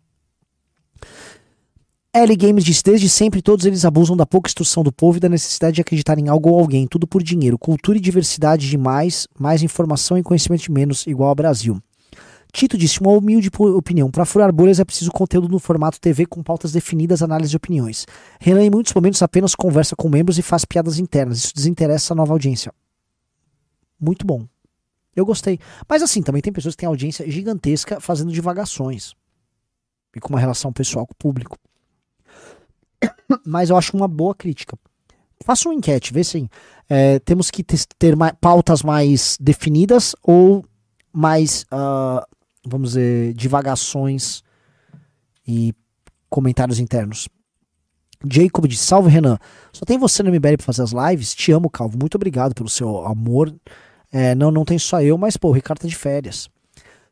L Games disse: Desde sempre todos eles abusam da pouca instrução do povo e da necessidade de acreditar em algo ou alguém, tudo por dinheiro. Cultura e diversidade de mais, mais informação e conhecimento de menos, igual ao Brasil. Tito disse: Uma humilde opinião. Para furar bolhas é preciso conteúdo no formato TV com pautas definidas, análise de opiniões. Renan, em muitos momentos, apenas conversa com membros e faz piadas internas. Isso desinteressa a nova audiência. Muito bom. Eu gostei. Mas assim, também tem pessoas que têm audiência gigantesca fazendo divagações. E com uma relação pessoal com o público. Mas eu acho uma boa crítica. Faça uma enquete, vê se é, temos que ter ma- pautas mais definidas ou mais, ah, vamos dizer, divagações e comentários internos. Jacob diz: Salve Renan, só tem você no MBL pra fazer as lives? Te amo, Calvo. Muito obrigado pelo seu amor. É, não, não tem só eu, mas pô, o Ricardo tá de férias.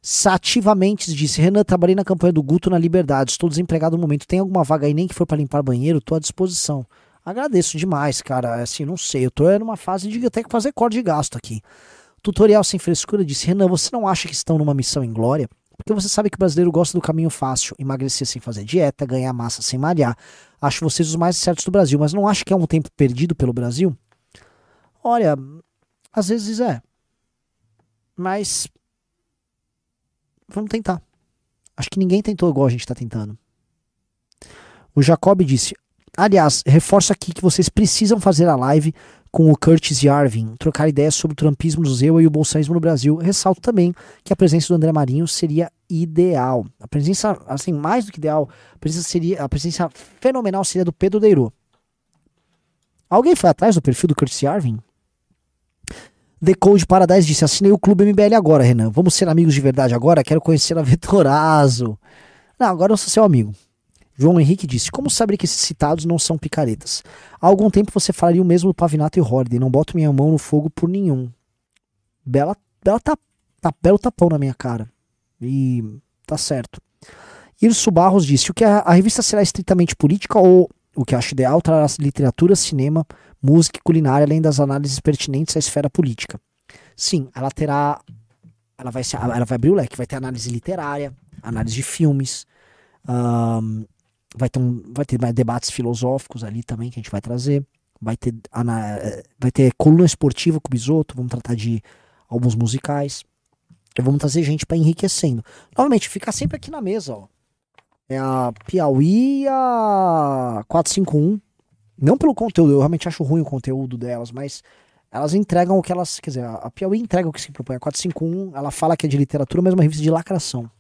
Sativamente disse: Renan, trabalhei na campanha do Guto na Liberdade. Estou desempregado no momento. Tem alguma vaga aí, nem que for para limpar banheiro? Tô à disposição. Agradeço demais, cara. Assim, não sei. Eu tô numa fase de até que fazer corte de gasto aqui. Tutorial sem frescura disse: Renan, você não acha que estão numa missão em glória? Porque você sabe que o brasileiro gosta do caminho fácil, emagrecer sem fazer dieta, ganhar massa sem malhar. Acho vocês os mais certos do Brasil, mas não acha que é um tempo perdido pelo Brasil? Olha, às vezes é. Mas vamos tentar. Acho que ninguém tentou igual a gente está tentando. O Jacob disse: aliás, reforço aqui que vocês precisam fazer a live com o Curtis Yarvin, trocar ideias sobre o trumpismo no Zewa e o bolsonarismo no Brasil. Ressalto também que a presença do André Marinho seria ideal. A presença, assim, mais do que ideal, a presença, seria, a presença fenomenal seria do Pedro Deiro. Alguém foi atrás do perfil do Curtis Yarvin? The Code Paradise disse: assinei o Clube MBL agora, Renan. Vamos ser amigos de verdade agora? Quero conhecer a [LAUGHS] Vetorazo. Não, agora eu sou seu amigo. João Henrique disse: Como saber que esses citados não são picaretas? Há algum tempo você falaria o mesmo do Pavinato e Horde. Não boto minha mão no fogo por nenhum. Bela, bela tá, tá, belo tapão na minha cara. E tá certo. Irso Barros disse: O que a, a revista será estritamente política ou o que acho ideal trará literatura, cinema, música e culinária, além das análises pertinentes à esfera política. Sim, ela terá. Ela vai, ser, ela vai abrir o leque, vai ter análise literária, análise de filmes, um, vai, ter um, vai ter debates filosóficos ali também que a gente vai trazer. Vai ter, vai ter coluna esportiva com o Bisoto, vamos tratar de álbuns musicais. E vamos trazer gente para enriquecendo. Novamente, fica sempre aqui na mesa, ó. É a Piauí e a 451 não pelo conteúdo, eu realmente acho ruim o conteúdo delas, mas elas entregam o que elas. Quer dizer, a Piauí entrega o que se propõe. A 451, ela fala que é de literatura, mas é uma revista de lacração.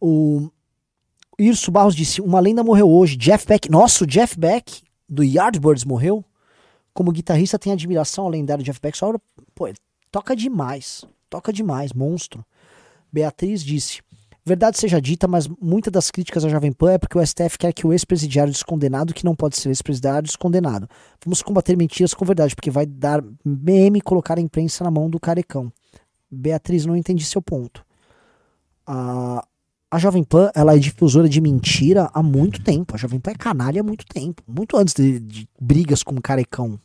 O Irso Barros disse: Uma lenda morreu hoje. Jeff Beck. Nossa, o Jeff Beck do Yardbirds morreu. Como guitarrista, tem admiração ao lendário Jeff Beck. Só, pô, toca demais. Toca demais, monstro. Beatriz disse: Verdade seja dita, mas muitas das críticas à Jovem Pan é porque o STF quer que o ex-presidiário descondenado, que não pode ser ex-presidiário, descondenado. Vamos combater mentiras com verdade, porque vai dar meme colocar a imprensa na mão do carecão. Beatriz, não entendi seu ponto. A, a Jovem Pan, ela é difusora de mentira há muito tempo. A Jovem Pan é canalha há muito tempo. Muito antes de, de brigas com o carecão.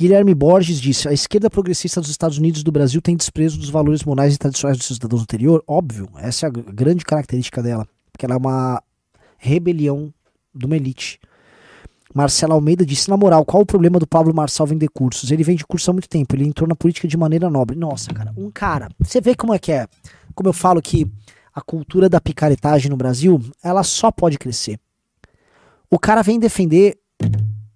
Guilherme Borges disse: a esquerda progressista dos Estados Unidos e do Brasil tem desprezo dos valores morais e tradicionais dos cidadãos anterior? Óbvio, essa é a grande característica dela, porque ela é uma rebelião de uma elite. Marcelo Almeida disse: na moral, qual o problema do Pablo Marçal vender cursos? Ele vende curso há muito tempo, ele entrou na política de maneira nobre. Nossa, cara, um cara. Você vê como é que é? Como eu falo que a cultura da picaretagem no Brasil, ela só pode crescer. O cara vem defender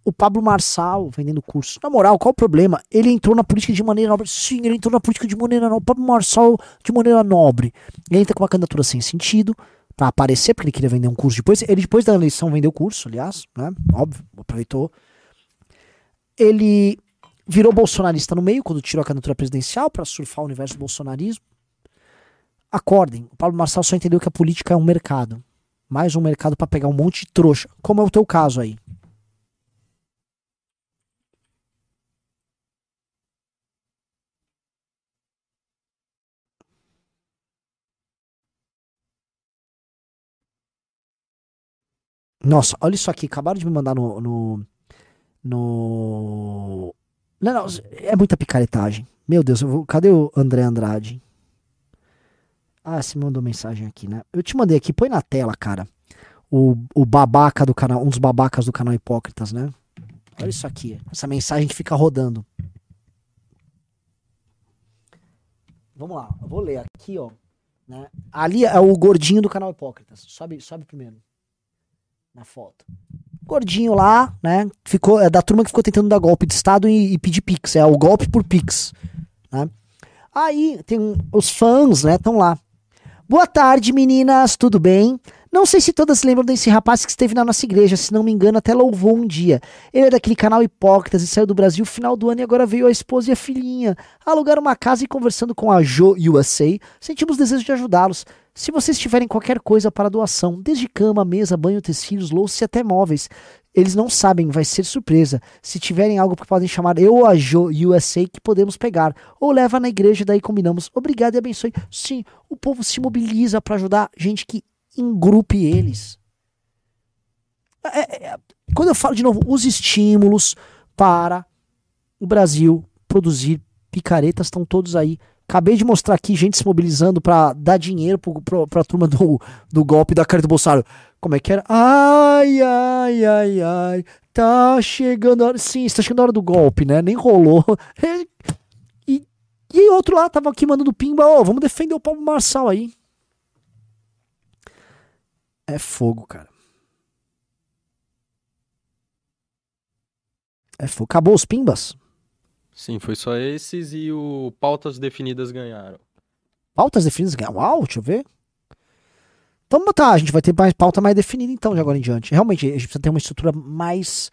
o Pablo Marçal vendendo curso. Na moral, qual o problema? Ele entrou na política de maneira nobre. Sim, ele entrou na política de maneira nobre. O Pablo Marçal de maneira nobre. Ele entra com uma candidatura sem sentido para aparecer, porque ele queria vender um curso depois. Ele, depois da eleição, vendeu o curso, aliás, né? Óbvio, aproveitou. Ele virou bolsonarista no meio, quando tirou a candidatura presidencial para surfar o universo do bolsonarismo. Acordem, o Pablo Marçal só entendeu que a política é um mercado. Mais um mercado para pegar um monte de trouxa, como é o teu caso aí. Nossa, olha isso aqui. Acabaram de me mandar no. no, no... Não, não, é muita picaretagem. Meu Deus, vou... cadê o André Andrade? Ah, você mandou mensagem aqui, né? Eu te mandei aqui, põe na tela, cara. O, o babaca do canal, um dos babacas do canal Hipócritas, né? Olha isso aqui, essa mensagem que fica rodando. Vamos lá, eu vou ler aqui, ó. Né? Ali é o gordinho do canal Hipócritas. Sobe, sobe primeiro na foto. Gordinho lá, né? Ficou, é da turma que ficou tentando dar golpe de Estado e, e pedir Pix. É o golpe por Pix. Né? Aí tem os fãs, né? Estão lá. Boa tarde, meninas, tudo bem? Não sei se todas lembram desse rapaz que esteve na nossa igreja, se não me engano, até louvou um dia. Ele é daquele canal Hipócritas e saiu do Brasil no final do ano e agora veio a esposa e a filhinha. Alugaram uma casa e conversando com a Jo USA, sentimos desejo de ajudá-los. Se vocês tiverem qualquer coisa para doação, desde cama, mesa, banho, tecidos, louças e até móveis, eles não sabem, vai ser surpresa. Se tiverem algo que podem chamar eu ou a Jo USA que podemos pegar, ou leva na igreja, daí combinamos. Obrigado e abençoe. Sim, o povo se mobiliza para ajudar gente que engrupe eles. É, é, é, quando eu falo de novo, os estímulos para o Brasil produzir picaretas estão todos aí. Acabei de mostrar aqui gente se mobilizando para dar dinheiro para a turma do, do golpe da cara do Bolsonaro. Como é que era? Ai, ai, ai, ai. Tá chegando a hora. Sim, está chegando a hora do golpe, né? Nem rolou. [LAUGHS] E, E outro lá tava aqui mandando pimba, ô, vamos defender o Pablo Marçal aí. É fogo, cara. É fogo. Acabou os pimbas? Sim, foi só esses e o Pautas Definidas ganharam. Pautas definidas? Uau, deixa eu ver. Então botar, a gente vai ter mais pauta mais definida então de agora em diante. Realmente, a gente precisa ter uma estrutura mais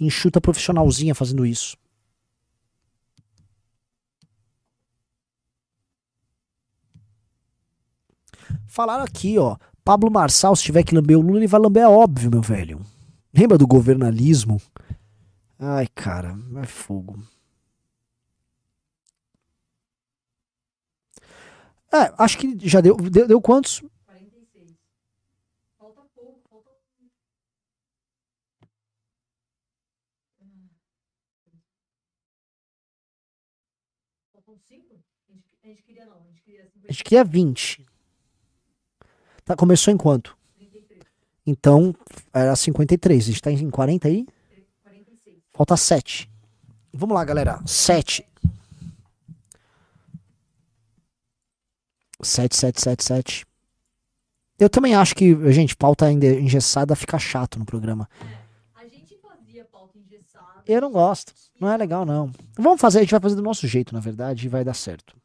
enxuta profissionalzinha fazendo isso. Falaram aqui, ó. Pablo Marçal, se tiver que lamber o Lula, ele vai lamber, é óbvio, meu velho. Lembra do governalismo? Ai, cara, é fogo. É, acho que já deu. Deu, deu quantos? 46. Falta pouco, falta. Faltam 5? A gente, a gente queria não, a gente queria 50. A gente queria 20. Tá, começou em quanto? 33. Então, era 53. A gente tá em 40 aí? 46. Falta 7. Vamos lá, galera. 7. 7, 7, 7, 7. Eu também acho que, gente, pauta ainda engessada fica chato no programa. A gente fazia pauta engessada. Eu não gosto. Não é legal, não. Vamos fazer, a gente vai fazer do nosso jeito, na verdade, e vai dar certo.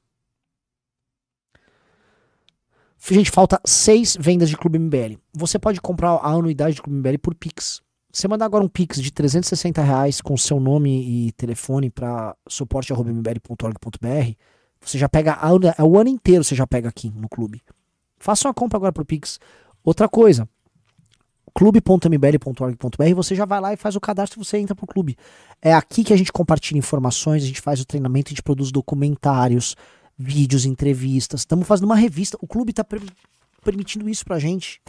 Gente, falta seis vendas de Clube MBL. Você pode comprar a anuidade do Clube MBL por Pix. Você mandar agora um Pix de 360 reais com seu nome e telefone para suporte.mbl.org.br, você já pega a, anu- o ano inteiro, você já pega aqui no clube. Faça uma compra agora por Pix. Outra coisa, clube.mbl.org.br, você já vai lá e faz o cadastro e você entra pro clube. É aqui que a gente compartilha informações, a gente faz o treinamento, a gente produz documentários, vídeos, entrevistas. Estamos fazendo uma revista. O clube está permitindo isso pra gente.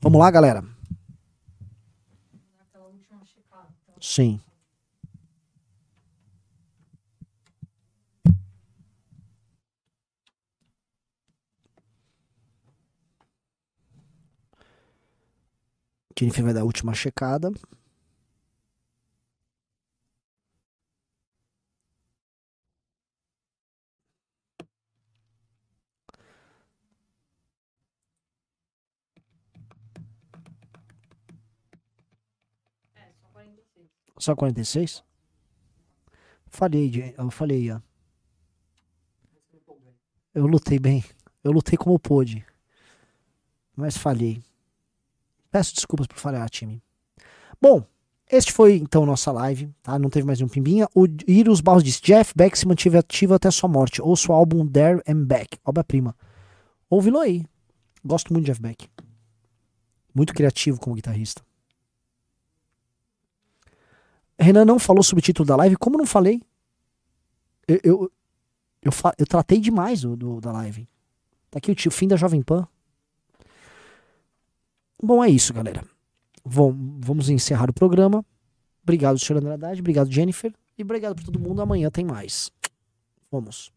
Vamos lá, galera? Sim. Jennifer vai dar a última checada. Só 46? Falhei, Jen- eu falhei, ó. Eu lutei bem. Eu lutei como pude. Mas falhei. Peço desculpas por falhar, time. Bom, este foi então nossa live, tá? Não teve mais nenhum pimbinha. O Irus Barros disse: Jeff Beck se manteve ativo até sua morte. Ouça o álbum There and Back, obra-prima. Ouvi-lo aí. Gosto muito de Jeff Beck. Muito criativo como guitarrista. Renan não falou sobre o título da live. Como não falei? Eu, eu, eu, eu tratei demais do, do- da live. Tá aqui o tio, fim da Jovem Pan. Bom, é isso, galera. Vom- vamos encerrar o programa. Obrigado, senhor André Haddad. Obrigado, Jennifer. E obrigado por todo mundo. Amanhã tem mais. Vamos.